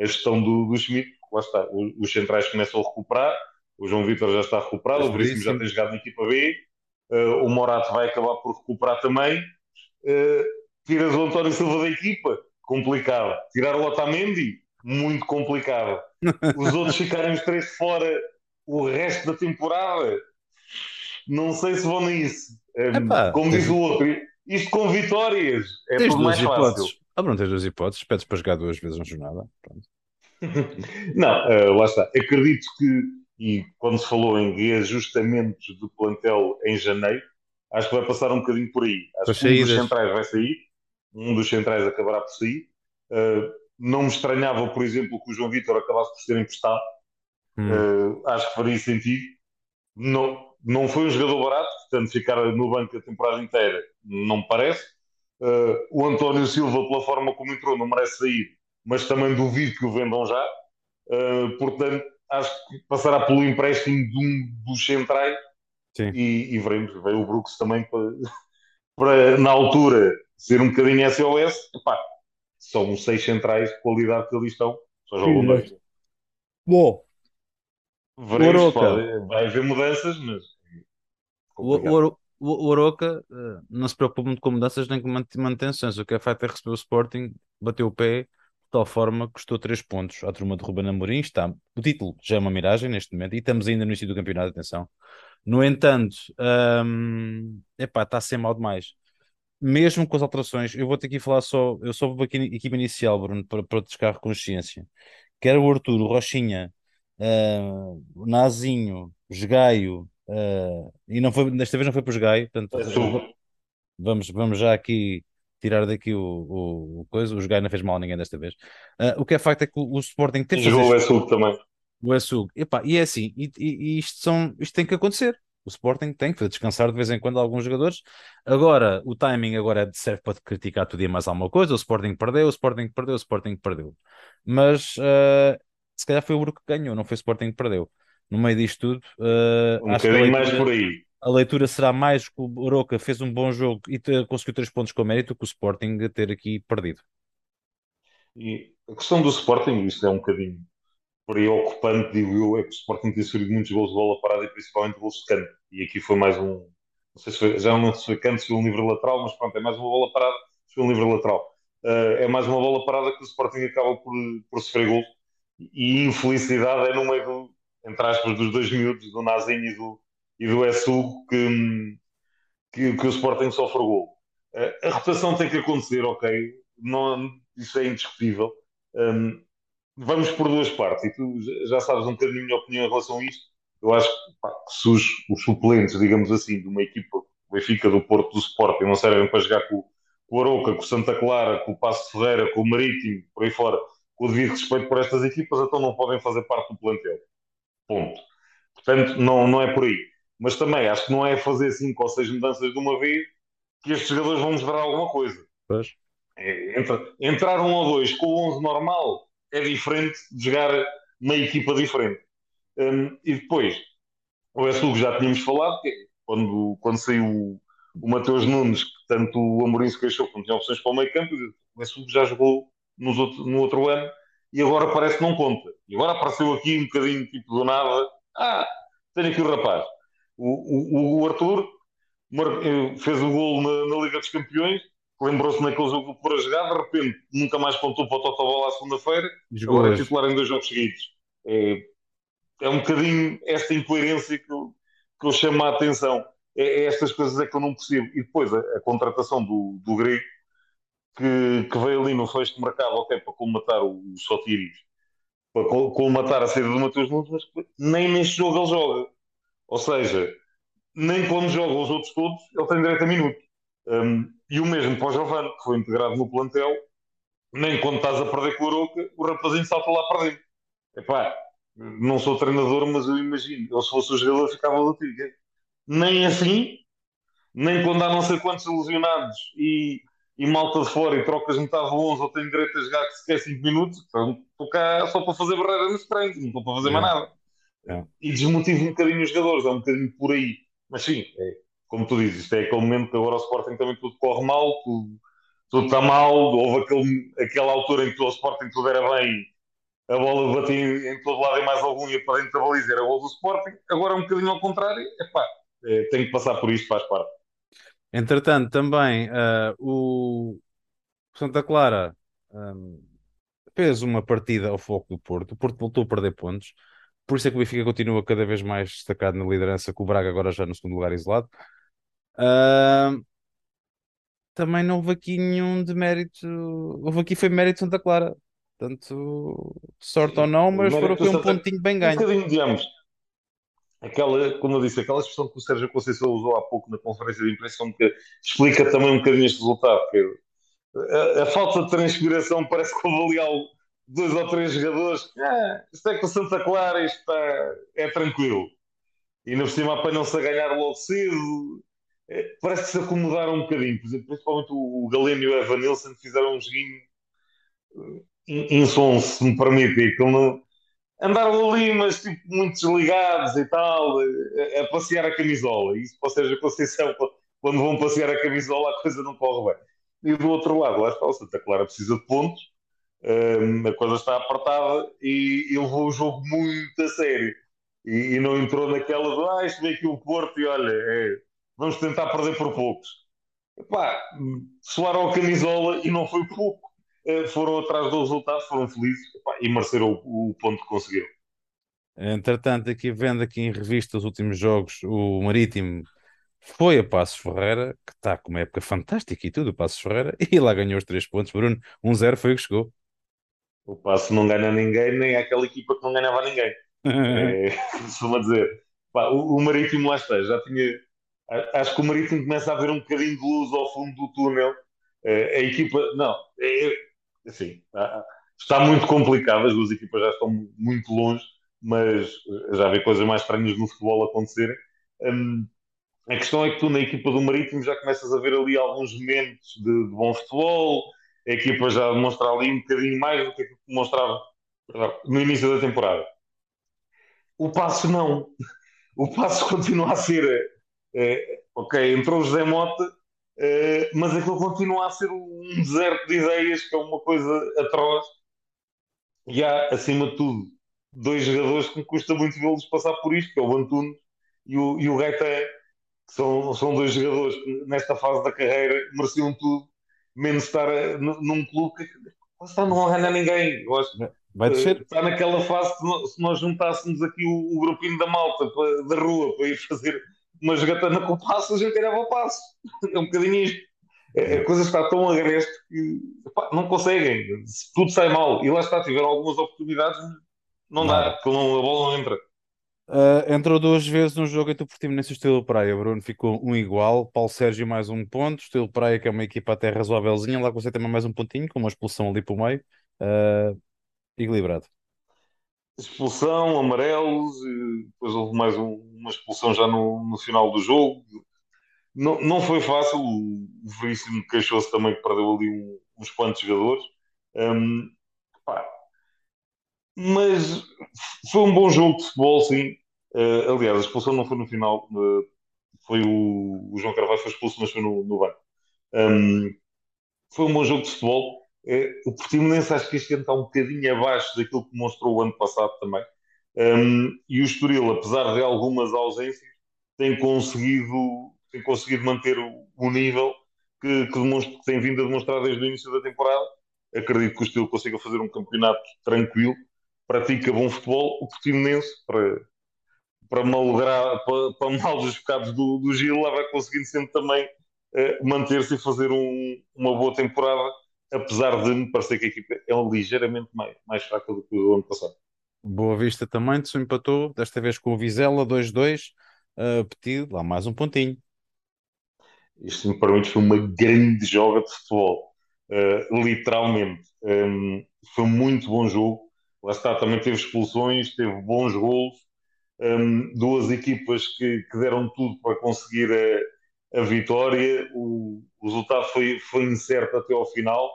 a gestão do, do Schmidt, lá está, os, centrais começam a recuperar, o João Vitor já está recuperado, o Veríssimo já tem jogado na equipa B, uh, o Morato vai acabar por recuperar também. Uh, tiras o António Silva da equipa, complicado. Tirar o Otamendi, muito complicado. Os outros ficarem os três fora o resto da temporada, não sei se vão nisso. Um, como diz o outro, isto com vitórias é tens tudo mais hipóteses. fácil. Ah, não tens duas hipóteses, pedes para jogar duas vezes na jornada. Não, uh, lá está. Acredito que, e quando se falou em reajustamentos do plantel em janeiro, acho que vai passar um bocadinho por aí. Acho que um dos centrais vai sair, um dos centrais acabará por sair. Uh, não me estranhava, por exemplo, que o João Vitor acabasse por ser emprestado, Hum. Uh, acho que faria sentido. Não, não foi um jogador barato, portanto, ficar no banco a temporada inteira não me parece. Uh, o António Silva, pela forma como entrou, não merece sair, mas também duvido que o vendam já. Uh, portanto, acho que passará pelo empréstimo de um dos centrais e, e, veremos. Veio o Brooks também para, para, na altura, ser um bocadinho SOS. Epá, são seis centrais de qualidade que ali estão, só jogam dois. Bom, veremos, pode, vai haver mudanças, mas. O, o, o Oroca uh, não se preocupa muito com mudanças nem com manutenções. O que é feito é receber o Sporting, bateu o pé, tal forma custou 3 pontos à turma de Ruben Amorim. Está, o título já é uma miragem neste momento e estamos ainda no início do campeonato, atenção. No entanto, um, epá, está a ser mal demais. Mesmo com as alterações, eu vou ter que falar só, eu só vou aqui equipa inicial, Bruno, para, para descarro consciência. Quer o Arthur, o Rochinha, uh, o Nazinho, o Jogaio, Uh, e não foi, desta vez não foi para o Gaio, portanto, vamos, vamos já aqui tirar daqui o, o, o coisa. O Gaio não fez mal a ninguém desta vez. Uh, o que é facto é que o, o Sporting tem que Jogou o Essug também. O Essug. E é assim, e, e, isto, são, isto tem que acontecer. O Sporting tem que descansar de vez em quando alguns jogadores. Agora, o timing agora é serve para criticar tudo e mais alguma coisa. O Sporting perdeu, o Sporting perdeu, o Sporting perdeu. Mas uh, se calhar foi o Bruco que ganhou, não foi o Sporting que perdeu no meio disto tudo. Uh, um bocadinho mais por aí. A leitura será mais que o Oroca fez um bom jogo e conseguiu três pontos com mérito que o Sporting ter aqui perdido. E a questão do Sporting, isto é um bocadinho preocupante, digo eu, é que o Sporting tem sofrido muitos gols de bola parada e principalmente gols de canto. E aqui foi mais um, não sei se foi, já não se foi canto, se foi um livre lateral, mas pronto, é mais uma bola parada, se foi um livre lateral. Uh, é mais uma bola parada que o Sporting acaba por, por sofrer gols. E infelicidade é no meio do, entre aspas, dos dois miúdos, do Nazinho e do, e do Essu, que, que, que, o Sporting sofre gol. A rotação tem que acontecer, ok, não, isso é indiscutível. Um, vamos por duas partes, e tu já sabes um bocadinho a minha opinião em relação a isto. Eu acho que se os, os, suplentes, digamos assim, de uma equipa, o Benfica, do Porto, do Sporting, não servem para jogar com, com o Aroca, com o Santa Clara, com o Passo Ferreira, com o Marítimo, por aí fora, com o devido respeito por estas equipas, então não podem fazer parte do plantel. Ponto. Portanto, não, não é por aí. Mas também acho que não é fazer cinco ou seis mudanças de uma vez que estes jogadores vão mostrar alguma coisa. Pois. É, entra, entrar um ou dois com o 11 normal é diferente de jogar uma equipa diferente. Um, e depois, o Essugo já tínhamos falado, que é quando, quando saiu o, o Mateus Nunes, que tanto o Amorim se queixou que não tinha opções para o meio campo, o Essugo já jogou nos outro, no outro ano e agora parece que não conta. E agora apareceu aqui um bocadinho tipo do nada. Ah, tenho aqui o rapaz. O, o, o Arthur eh, fez o gol na, na, Liga dos Campeões, lembrou-se naquele jogo por a jogar, de repente nunca mais pontou para o Totobola à segunda-feira, agora é titular em dois jogos seguidos. É, é um bocadinho esta incoerência que eu, que eu chamo a atenção. É, é, estas coisas é que eu não percebo. E depois a, a contratação do, do Grego, que, que, veio ali no fecho de mercado até para colmatar o, o Sotiris, para colmatar a saída do Matheus Nunes, mas nem neste jogo ele joga. Ou seja, nem quando joga os outros todos, ele tem direito a minuto. Um, e o mesmo para o Giovanni, que foi integrado no plantel, nem quando estás a perder com o Aroca, o rapazinho salta lá para dentro. Epá, não sou treinador, mas eu imagino, eu se fosse o jogador ficava do Nem assim, nem quando há não sei quantos ilusionados e e malta de fora e trocas metade do 11 ou tenho direito a jogar que se quer 5 minutos, então estou cá só para fazer barreira nos treinos, não estou para fazer mais nada. É. E desmotivo um bocadinho os jogadores, é um bocadinho por aí. Mas sim, é, como tu dizes, isto é aquele momento que agora o Sporting também tudo corre mal, tudo, tudo está mal, houve aquele, aquela altura em que o Sporting tudo era bem, a bola batia em, em todo lado e mais algum ia para dentro da baliza, era gol do Sporting, agora é um bocadinho ao contrário, epá, é, tenho que passar por isto, faz parte. Entretanto, também uh, o Santa Clara um, fez uma partida ao foco do Porto. O Porto voltou a perder pontos. Por isso é que o Benfica continua cada vez mais destacado na liderança, com o Braga agora já no segundo lugar isolado. Uh, também não houve aqui nenhum de mérito. Houve aqui foi mérito de Santa Clara. Tanto sorte Sim, ou não, mas foram, foi um pontinho bem ganho. Um bocadinho, digamos, aquela, como eu disse, aquela expressão que o Sérgio Conceição usou há pouco na conferência de imprensa que explica também um bocadinho este resultado. Que a, a, falta de transpiração parece que houve ali algo dois ou três jogadores que, ah, isto é com o Santa Clara, isto está, é tranquilo. E na por cima apanham-se a ganhar logo cedo. É, parece que se acomodaram um bocadinho. Por exemplo, principalmente o, o Galeno e o Evan Nilsson fizeram um joguinho insonso, se me permite. Que não... Andaram ali, mas tipo, muito desligados e tal, a, a passear a camisola. Isso, ou seja, com Conceição, quando vão passear a camisola, a coisa não corre bem. E do outro lado, lá está, o Santa Clara precisa de pontos, um, a coisa está apertada e, e levou o jogo muito a sério. E, e não entrou naquela de, ah, isto vem aqui o Porto e olha, é, vamos tentar perder por poucos. Epá, soaram a camisola e não foi pouco. Eh, foram atrás do resultado, foram felizes epá, e mereceram o, o ponto que conseguiram. Entretanto, aqui vendo aqui em revista os últimos jogos, o Marítimo foi a Passos Ferreira, que está com uma época fantástica e tudo, o Passos Ferreira, e lá ganhou os três pontos. Bruno, 1-0 foi o que chegou. O Passo não ganha ninguém, nem aquela equipa que não ganhava ninguém. é, costuma dizer. Pá, o, o, Marítimo lá está, já tinha. Acho que o Marítimo começa a ver um bocadinho de luz ao fundo do túnel. É, a equipa, não, é, assim, está muito complicado, as duas equipas já estão muito longe, mas já vê coisas mais estranhas no futebol acontecerem. Um, a questão é que tu, na equipa do Marítimo, já começas a ver ali alguns momentos de, de bom futebol, a equipa já demonstra ali um bocadinho mais do que demonstrava no início da temporada. O passo não. O passo continua a ser. É, ok, entrou o José Mota, é, mas aquilo continua a ser um deserto de ideias, que é uma coisa atroz. E há, acima de tudo, dois jogadores que me custa muito vê-los passar por isto, que é o Antunes e o, e o Gaetan são, são dois jogadores que nesta fase da carreira mereciam tudo, menos estar a, num clube que está, não ganha ninguém. Acho, Vai descer. Está naquela fase que se nós juntássemos aqui o, o grupinho da malta para, da rua para ir fazer uma jogatana com o passo, a gente era o passo. É um bocadinho isto. É, a coisa está tão agreste que não conseguem. Tudo sai mal. E lá está, tiveram algumas oportunidades, não, não. dá, porque a bola não entra. Uh, entrou duas vezes no jogo entre o Portimonense e o Estilo Praia. Bruno ficou um igual. Paulo Sérgio mais um ponto. Estilo Praia, que é uma equipa até razoávelzinha. Lá consegue também mais um pontinho, com uma expulsão ali para o meio. Uh, equilibrado. Expulsão, amarelos. Depois houve mais um, uma expulsão já no, no final do jogo. Não, não foi fácil. O Veríssimo queixou-se também que perdeu ali um, uns quantos jogadores. Um, mas foi um bom jogo de futebol, sim. Uh, aliás, a expulsão não foi no final, uh, foi o, o, João Carvalho foi expulso, mas foi no, no banco. Um, foi um bom jogo de futebol. Uh, o Portimonense acho que este ano está um bocadinho abaixo daquilo que mostrou o ano passado também. Um, e o Estoril, apesar de algumas ausências, tem conseguido, tem conseguido manter o, o nível que, que, demonstra, que tem vindo a demonstrar desde o início da temporada. Acredito que o Estoril consiga fazer um campeonato tranquilo pratica bom futebol, o Portimonense, para, para malograr, para, para mal dos pecados do, do Gil, lá vai conseguindo sempre também uh, manter-se e fazer um, uma boa temporada, apesar de me parecer que a equipa é ligeiramente mais, mais fraca do que o ano passado. Boa Vista também se empatou, desta vez com o Vizela 2-2, uh, pedido lá mais um pontinho. Isto me permite foi uma grande joga de futebol, uh, literalmente. Um, foi um muito bom jogo lá está, também teve expulsões, teve bons gols, um, duas equipas que, que, deram tudo para conseguir a, a vitória. O, o, resultado foi, foi incerto até ao final,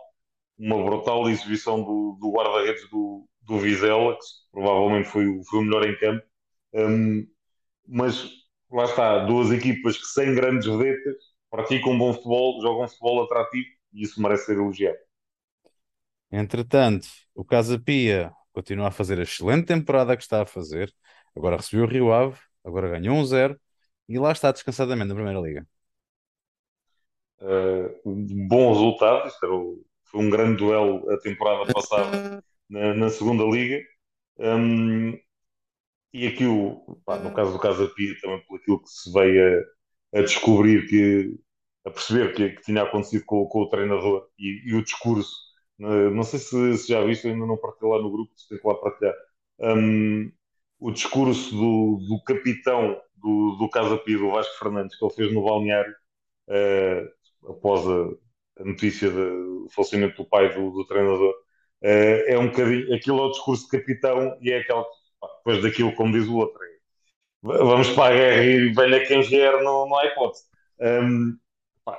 uma brutal exibição do, do guarda-redes do, do Vizela, que provavelmente foi, foi o melhor em campo. Um, mas lá está, duas equipas que sem grandes vedetas praticam bom futebol, jogam futebol atrativo e isso merece ser elogiado. Entretanto, o Casa Pia continua a fazer a excelente temporada que está a fazer. Agora recebeu o Rio Ave, agora ganhou um zero e lá está descansadamente na Primeira Liga. Uh, bom resultado, isto o, foi um grande duelo a temporada passada na, na Segunda Liga. Um, e aqui, o, pá, no caso do Casa Pia, também por aquilo que se veio a, a descobrir, que, a perceber que, que tinha acontecido com, com o treinador e, e o discurso eh, não sei se, se já viste, ainda não partilhei lá no grupo, se tem que lá partilhar. Um, o discurso do, do capitão do, do Casa Pia, do Vasco Fernandes, que ele fez no balneário, uh, após a, a notícia do falecimento do pai do, do treinador. Uh, é um bocadinho, aquilo é o discurso de capitão e é aquela, depois daquilo, como diz o outro, é, vamos para a guerra e venha quem vier, não, não há hipótese. Um,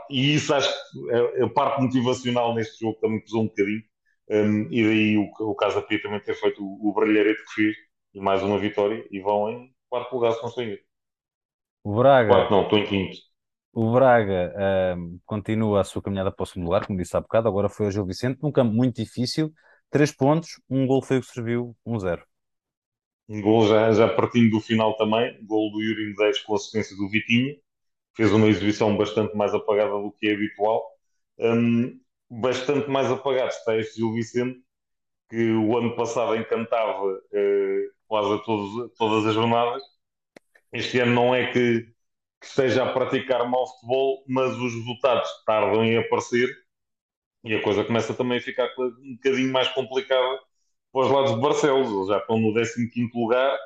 e isso acho que é, a parte motivacional neste jogo também pesou um bocadinho. Um, e daí o, o Casa Pia também ter feito o, o que fez e mais uma vitória e vão em quarto lugar se não estou em O Braga. Quarto não, estou em quinto. O Braga um, continua a sua caminhada para o segundo lugar, como disse há bocado, agora foi o Gil Vicente, num campo muito difícil, três pontos, um gol foi o que serviu, um zero. Um gol já, já partindo do final também, gol do Yuri Medeiros com assistência do Vitinho, fez uma exibição bastante mais apagada do que é habitual. Um, bastante mais apagado está este Gil Vicente, que o ano passado encantava uh, quase todos, todas as jornadas. Este ano não é que, que esteja a praticar mau futebol, mas os resultados tardam em aparecer e a coisa começa também a ficar um bocadinho mais complicada para os lados de Barcelos. Eles já estão no 15 lugar,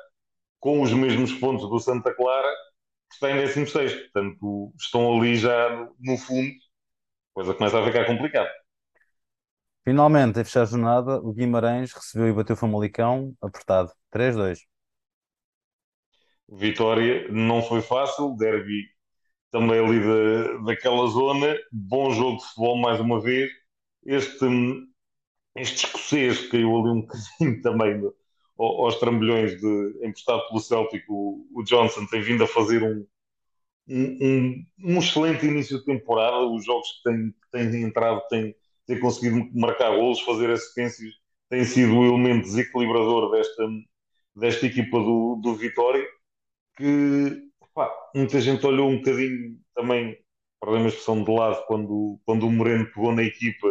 com os mesmos pontos do Santa Clara, que está em 16. Portanto, estão ali já no fundo. A coisa começa a ficar complicada. Finalmente, a fechar a jornada, o Guimarães recebeu e bateu o Famalicão apertado. 3-2. Vitória não foi fácil, derby também ali da, daquela zona. Bom jogo de futebol mais uma vez. Este, este escocês caiu ali um bocadinho também aos trambolhões de emprestado pelo Celtic. O, o Johnson tem vindo a fazer um, um, um, excelente início de temporada. Os jogos que tem, tem entrado têm, têm conseguido marcar golos, fazer assistências, tem sido o elemento desequilibrador desta, desta equipa do, do Vitória. Que pá, muita gente olhou um bocadinho também, para a expressão de lado, quando, quando o Moreno pegou na equipa,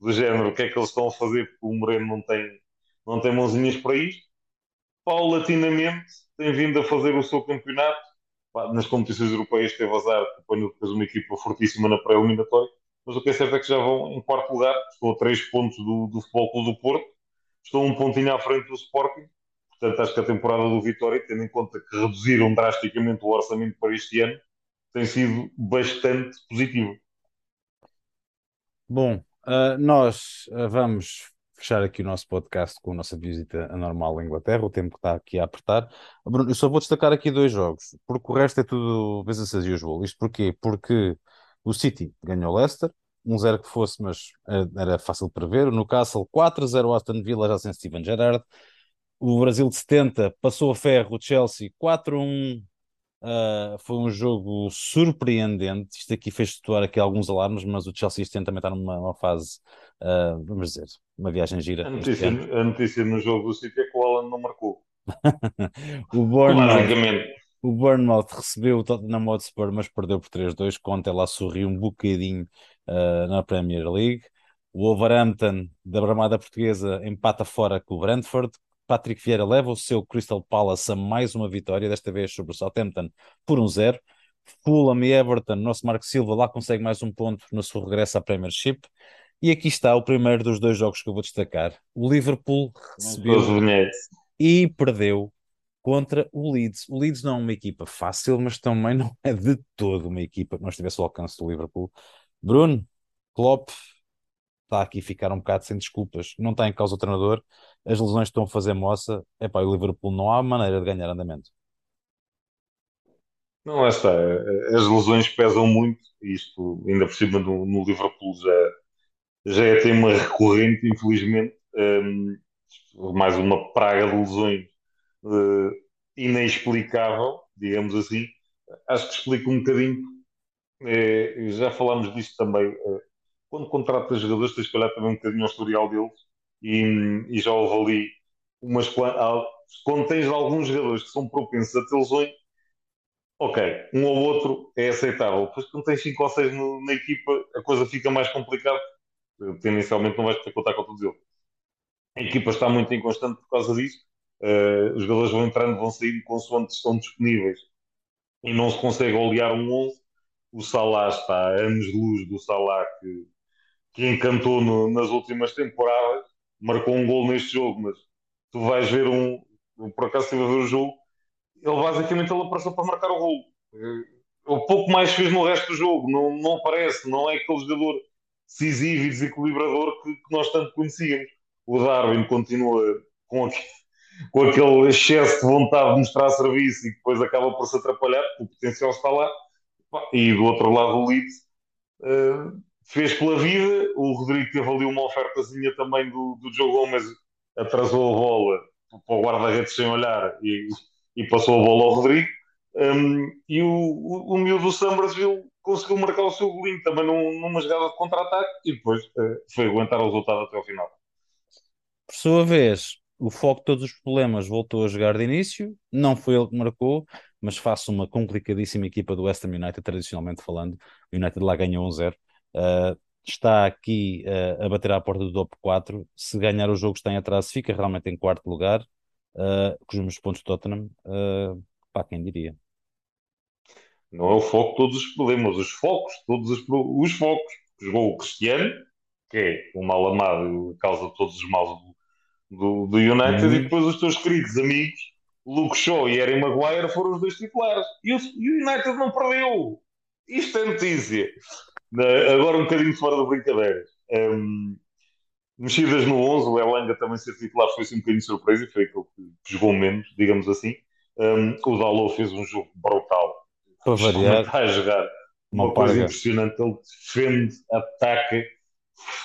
do género: o que é que eles estão a fazer? Porque o Moreno não tem, não tem mãozinhas para isto. Paulatinamente tem vindo a fazer o seu campeonato nas competições europeias teve azar, apanhou depois uma equipa fortíssima na pré-eliminatória, mas o que é certo é que já vão em quarto lugar, estou a três pontos do, do Futebol Clube do Porto, estou um pontinho à frente do Sporting, portanto acho que a temporada do Vitória, tendo em conta que reduziram drasticamente o orçamento para este ano, tem sido bastante positivo. Bom, uh, nós uh, vamos fechar aqui o nosso podcast com a nossa visita anormal à Inglaterra, o tempo que está aqui a apertar. Bruno, eu só vou destacar aqui dois jogos, porque o resto é tudo business as usual. Isto porquê? Porque o City ganhou o Leicester, 1-0 que fosse, mas era fácil prever. O Newcastle 4-0 Aston Villa, já sem Steven Gerrard. O Brasil de 70 passou a ferro o Chelsea 4-1 Uh, foi um jogo surpreendente. Isto aqui fez situar aqui alguns alarmes, mas o Chelsea este ano também está numa fase, uh, vamos dizer, uma viagem gira. A notícia, a notícia no jogo do City é que o Alan não marcou. o, Bournemouth, o Bournemouth recebeu o Tottenham Hotspur, mas perdeu por 3-2. Conte lá sorriu um bocadinho uh, na Premier League. O Wolverhampton, da Bramada Portuguesa, empata fora com o Brentford. Patrick Vieira leva o seu Crystal Palace a mais uma vitória, desta vez sobre o Southampton por um zero. Fulham e Everton, nosso Marco Silva lá consegue mais um ponto no seu regresso à Premiership. E aqui está o primeiro dos dois jogos que eu vou destacar. O Liverpool recebeu e perdeu contra o Leeds. O Leeds não é uma equipa fácil, mas também não é de todo uma equipa que nós tivesse ao alcance do Liverpool. Bruno, Klopp, está aqui a ficar um bocado sem desculpas. Não está em causa o treinador, as lesões estão a fazer moça. Epá, o Liverpool não há maneira de ganhar andamento. Não, lá está. As lesões pesam muito. Isto, ainda por cima no, no Liverpool, já, já é tema recorrente, infelizmente. Um, mais uma praga de lesões uh, inexplicável, digamos assim. Acho que explica um bocadinho. É, já falámos disto também. Uh, quando contratas jogadores, tens que olhar também um bocadinho ao historial deles e, e já houve ali umas quando tens alguns jogadores que são propensos a ter lesões, ok, um ou outro é aceitável. Depois quando tens 5 ou 6 na equipa, a coisa fica mais complicada. Tendencialmente não vais ter contar com todos eles. A equipa está muito inconstante por causa disso. Uh, os jogadores vão entrando, vão saindo consoante estão disponíveis e não se consegue olear um 11. O Salah está a anos-luz do Salah que, que encantou no, nas últimas temporadas marcou um gol neste jogo, mas tu vais ver um. Por acaso estive a ver o jogo, ele basicamente ele apareceu para marcar o gol. O pouco mais fez no resto do jogo, não, não parece, não é aquele jogador decisivo e desequilibrador que, que nós tanto conhecíamos. o Darwin continua com, aquele, com aquele excesso de vontade de mostrar serviço e depois acaba por se atrapalhar, o potencial está lá. E do outro lado, o Leeds uh, fez pela vida. O Rodrigo teve ali uma ofertazinha também do, do Joe Gomes, atrasou a bola para o guarda-redes sem olhar e, e, passou a bola ao Rodrigo. Um, e o, o, o miúdo do Somersville conseguiu marcar o seu golinho também num, numa jogada de contra-ataque e depois uh, foi aguentar o resultado até ao final. Por sua vez, o foco de todos os problemas voltou a jogar de início, não foi ele que marcou, mas face uma complicadíssima equipa do West Ham United, tradicionalmente falando, o United lá ganhou 1-0. Uh, está aqui uh, a bater à porta do top 4. Se ganhar o jogo está em atraso, fica realmente em quarto lugar, uh, com os mesmos pontos de Tottenham. Uh, pá, quem diria? Não é o foco de todos os problemas, os focos, todos os, os focos. Jogou o Cristiano, que é o mal amado, a causa de todos os maus do, do, do United, hum. e depois os teus queridos amigos, Luke Shaw e Harry Maguire, foram os dois titulares. E o, e o United não perdeu. Isto é notícia. Agora um bocadinho fora da brincadeira. Um, mexidas no 11, o Elanga também ser titular foi assim um bocadinho surpresa e foi aquele que jogou menos, digamos assim. Um, o Dalot fez um jogo brutal. Para variar. Está a jogar. Uma, uma coisa impressionante. Ele defende, ataca,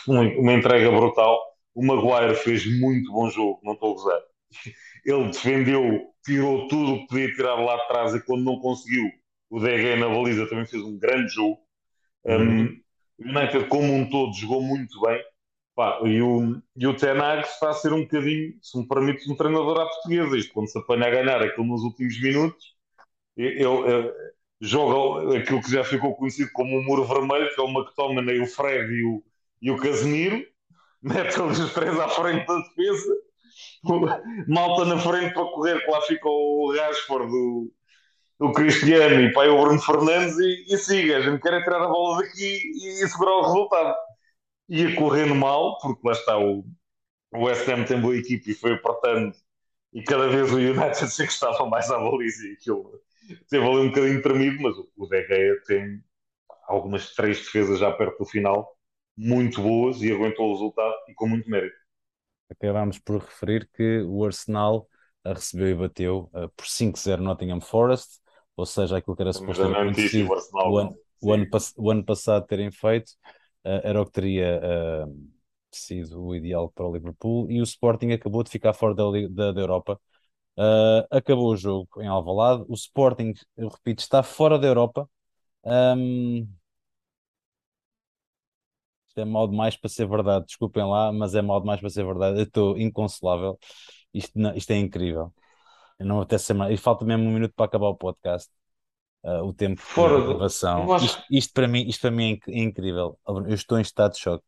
uma, uma entrega brutal. O Maguire fez muito bom jogo, não estou a gozar. Ele defendeu, tirou tudo o que podia tirar lá atrás e quando não conseguiu, o DG na baliza também fez um grande jogo. Um, o United, como um todo, jogou muito bem. Pá, e o, e o Tenag está a ser um bocadinho, se me permite, um treinador à portuguesa. Isto, quando se apanha a ganhar aquilo nos últimos minutos, ele, ele joga aquilo que já ficou conhecido como o muro vermelho, que é o McTominay, o Fred e o, e o Casemiro, mete os três à frente da defesa, malta na frente para correr, que lá fica o Rashford, o, o Cristiano e pai, o Bruno Fernandes e, e siga, a gente quer tirar a bola daqui e, e segurar o resultado. Ia correndo mal, porque lá está o, o West Ham tem boa equipe e foi apertando e cada vez o United se encostava mais à baliza e aquilo teve ali um bocadinho tremido, mas o, o De tem algumas três defesas já perto do final muito boas e aguentou o resultado e com muito mérito. Acabámos por referir que o Arsenal recebeu e bateu uh, por 5-0 Nottingham Forest ou seja, aquilo que era suposto ter acontecido o ano, o, ano, o ano passado terem feito, uh, era o que teria uh, sido o ideal para o Liverpool, e o Sporting acabou de ficar fora da, da, da Europa. Uh, acabou o jogo em Alvalade. O Sporting, eu repito, está fora da Europa. Um, isto é mal demais para ser verdade, desculpem lá, mas é mal demais para ser verdade. Eu estou inconsolável. Isto, não, isto é incrível. Eu não até semana. E falta mesmo um minuto para acabar o podcast. Uh, o tempo Fora de gravação. Acho... Isto, isto, para mim, isto para mim é, é incrível. Eu estou em estado de choque.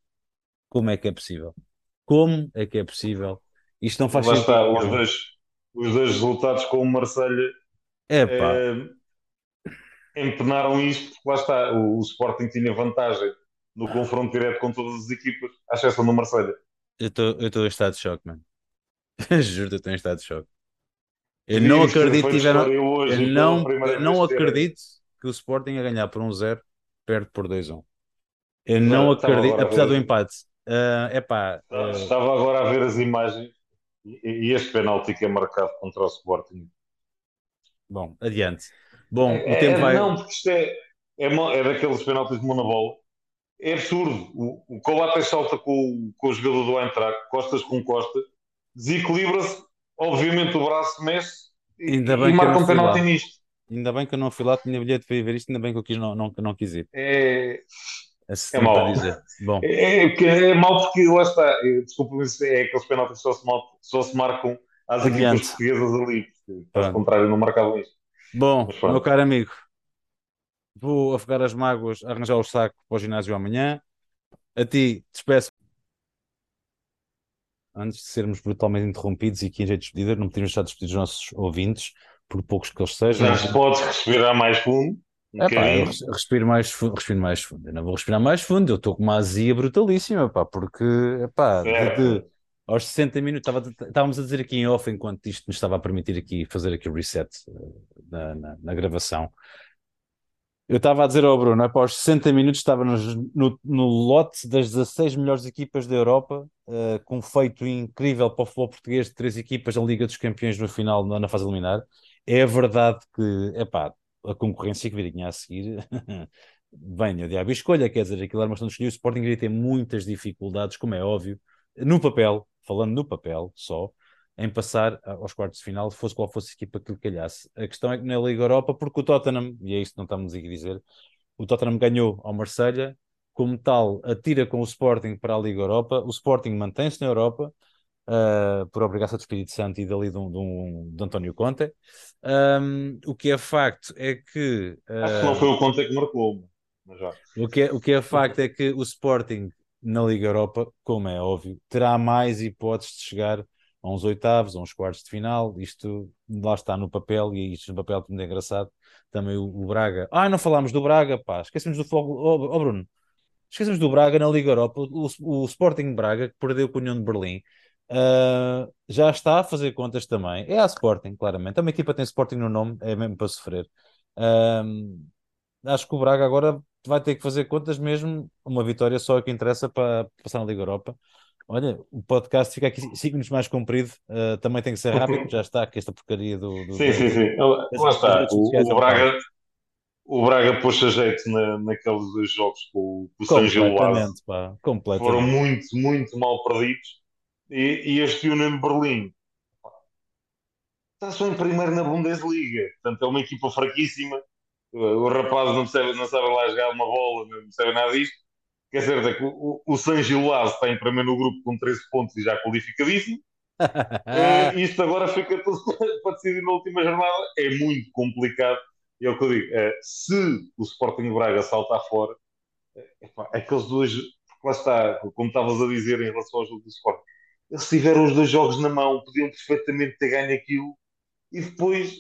Como é que é possível? Como é que é possível? Isto não faz sentido. Está, os, dois, os dois resultados com o Marselha é, empenaram isto, porque lá está, o, o, Sporting tinha vantagem no confronto direto com todas as equipas, à exceção do Marselha. Eu estou em estado de choque, mano. Juro que estou em estado de choque. Eu não acredito que tiveram. Eu não, eu não acredito que o Sporting a ganhar por um 0 perde por 2-1. Eu não, acredito, apesar do empate. Uh, epá, uh... Estava agora a ver as imagens e, este penalti que é marcado contra o Sporting. Bom, adiante. Bom, é, o tempo é, vai. Não, porque isto é, é, é daqueles penaltis de mão na bola. É absurdo. O, o Coates salta com, com o jogador do Eintracht, costas com costa, desequilibra-se obviamente o braço mexe ainda bem e marca um penalti nisto. Ainda bem que eu não fui lá, tinha bilhete para ir ver isto, ainda bem que eu quis, não, não, não quis ir. É, é mau. Bom. É, é, é mau porque lá está, desculpa, é aqueles penaltis só se, só se marcam às Adiante. equipas portuguesas ali, porque ao contrário não marcavam isto. Bom, meu caro amigo, vou afogar as mágoas, arranjar o saco para o ginásio amanhã. A ti, despeço antes de sermos brutalmente interrompidos e aqui em jeito de despedida, não podemos deixar de despedir os nossos ouvintes, por poucos que eles sejam. Já podes respirar mais fundo. É pá, eu respiro mais fundo, respiro mais fundo. Eu não vou respirar mais fundo, eu estou com uma azia brutalíssima, pá, porque, epá, de, de, aos 60 minutos, estava, estávamos a dizer aqui em off, enquanto isto nos estava a permitir aqui fazer aqui o reset eh, na, na, na gravação. Eu estava a dizer ao Bruno, após 60 minutos estava no, no, lote das 16 melhores equipas da Europa uh, com um feito incrível para o futebol português de três equipas da Liga dos Campeões no final, na, na fase eliminar. É verdade que, epá, a concorrência que viria a seguir venha, diabo, escolha, quer dizer, aquilo era uma questão de o Sporting iria ter muitas dificuldades, como é óbvio, no papel, falando no papel só, em passar aos quartos de final, fosse qual fosse a equipa que lhe calhasse. A questão é que na Liga Europa, porque o Tottenham, e é isso que não estamos a dizer, o Tottenham ganhou ao Marselha como tal, atira com o Sporting para a Liga Europa, o Sporting mantém-se na Europa, uh, por obrigação do Espírito Santo e dali de, um, de, um, de António Conte. Um, o que é facto é que. Uh, Acho que não foi o Conte que marcou. Mas já. O, que é, o que é facto é que o Sporting na Liga Europa, como é óbvio, terá mais hipóteses de chegar a uns oitavos, a uns quartos de final. Isto lá está no papel, e isto no papel é muito engraçado. Também o, o Braga. Ah, não falámos do Braga, pá, esquecemos do fogo. Oh, oh Bruno, Esquecemos do Braga na Liga Europa, o, o Sporting Braga, que perdeu com a União de Berlim, uh, já está a fazer contas também. É a Sporting, claramente. É uma equipa que tem Sporting no nome, é mesmo para sofrer. Uh, acho que o Braga agora vai ter que fazer contas mesmo. Uma vitória só é que interessa para passar na Liga Europa. Olha, o podcast fica aqui 5 minutos mais comprido, uh, também tem que ser rápido, já está, que esta porcaria do. do sim, sim, sim. Lá está. O, o Braga, o Braga pôs a jeito na, naqueles dois jogos com, com o San Gilloise. Foram muito, muito mal perdidos. E, e este Union Berlim está só em primeiro na Bundesliga. Portanto, é uma equipa fraquíssima. O rapaz não, percebe, não sabe lá jogar uma bola, não percebe nada disto. Quer dizer, é que o, o San Gilloise está em primeiro no grupo com 13 pontos e já qualificadíssimo. uh, isto agora fica tudo para decidir na última jornada. É muito complicado e é o que eu digo, é, se o Sporting Braga saltar fora, é, aqueles dois, porque lá está, como estavas a dizer em relação ao jogo do Sporting, eles tiveram os dois jogos na mão, podiam perfeitamente ter ganho aquilo e depois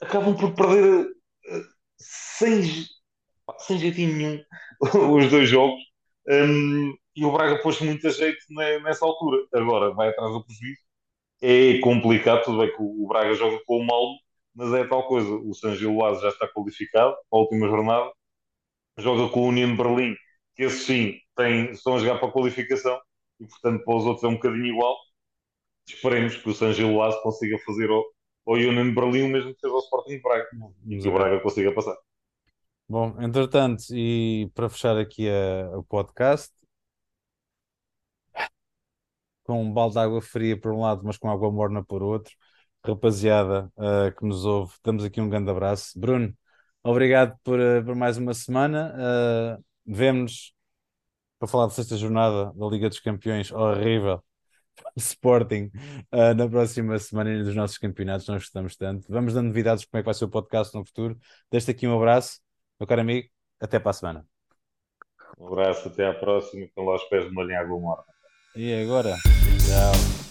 acabam por perder uh, sem, sem jeitinho nenhum os dois jogos. Um, e o Braga pôs muita jeito nessa altura. Agora vai atrás do prejuízo. É complicado, tudo bem que o Braga joga com o Malmo, mas é tal coisa. O San Gilloase já está qualificado para a última jornada, joga com o União Berlim, que esses sim têm, estão a jogar para a qualificação e, portanto, para os outros é um bocadinho igual. Esperemos que o San Gilloase consiga fazer ao, ao União de Berlim o mesmo que fez ao Sporting Braga e que o Braga consiga passar. Bom, entretanto, e para fechar aqui o podcast, com um balde de água fria por um lado, mas com água morna por outro rapaziada uh, que nos ouve, damos aqui um grande abraço. Bruno, obrigado por, uh, por mais uma semana. Uh, Vemo-nos para falar da sexta jornada da Liga dos Campeões horrível. Sporting uh, na próxima semana dos nossos campeonatos, nós gostamos tanto. Vamos dando novidades de como é que vai ser o podcast no futuro. Deixo aqui um abraço, meu caro amigo, até para a semana. Um abraço, até à próxima, com lá os pés de molho em água morta. E agora? Tchau.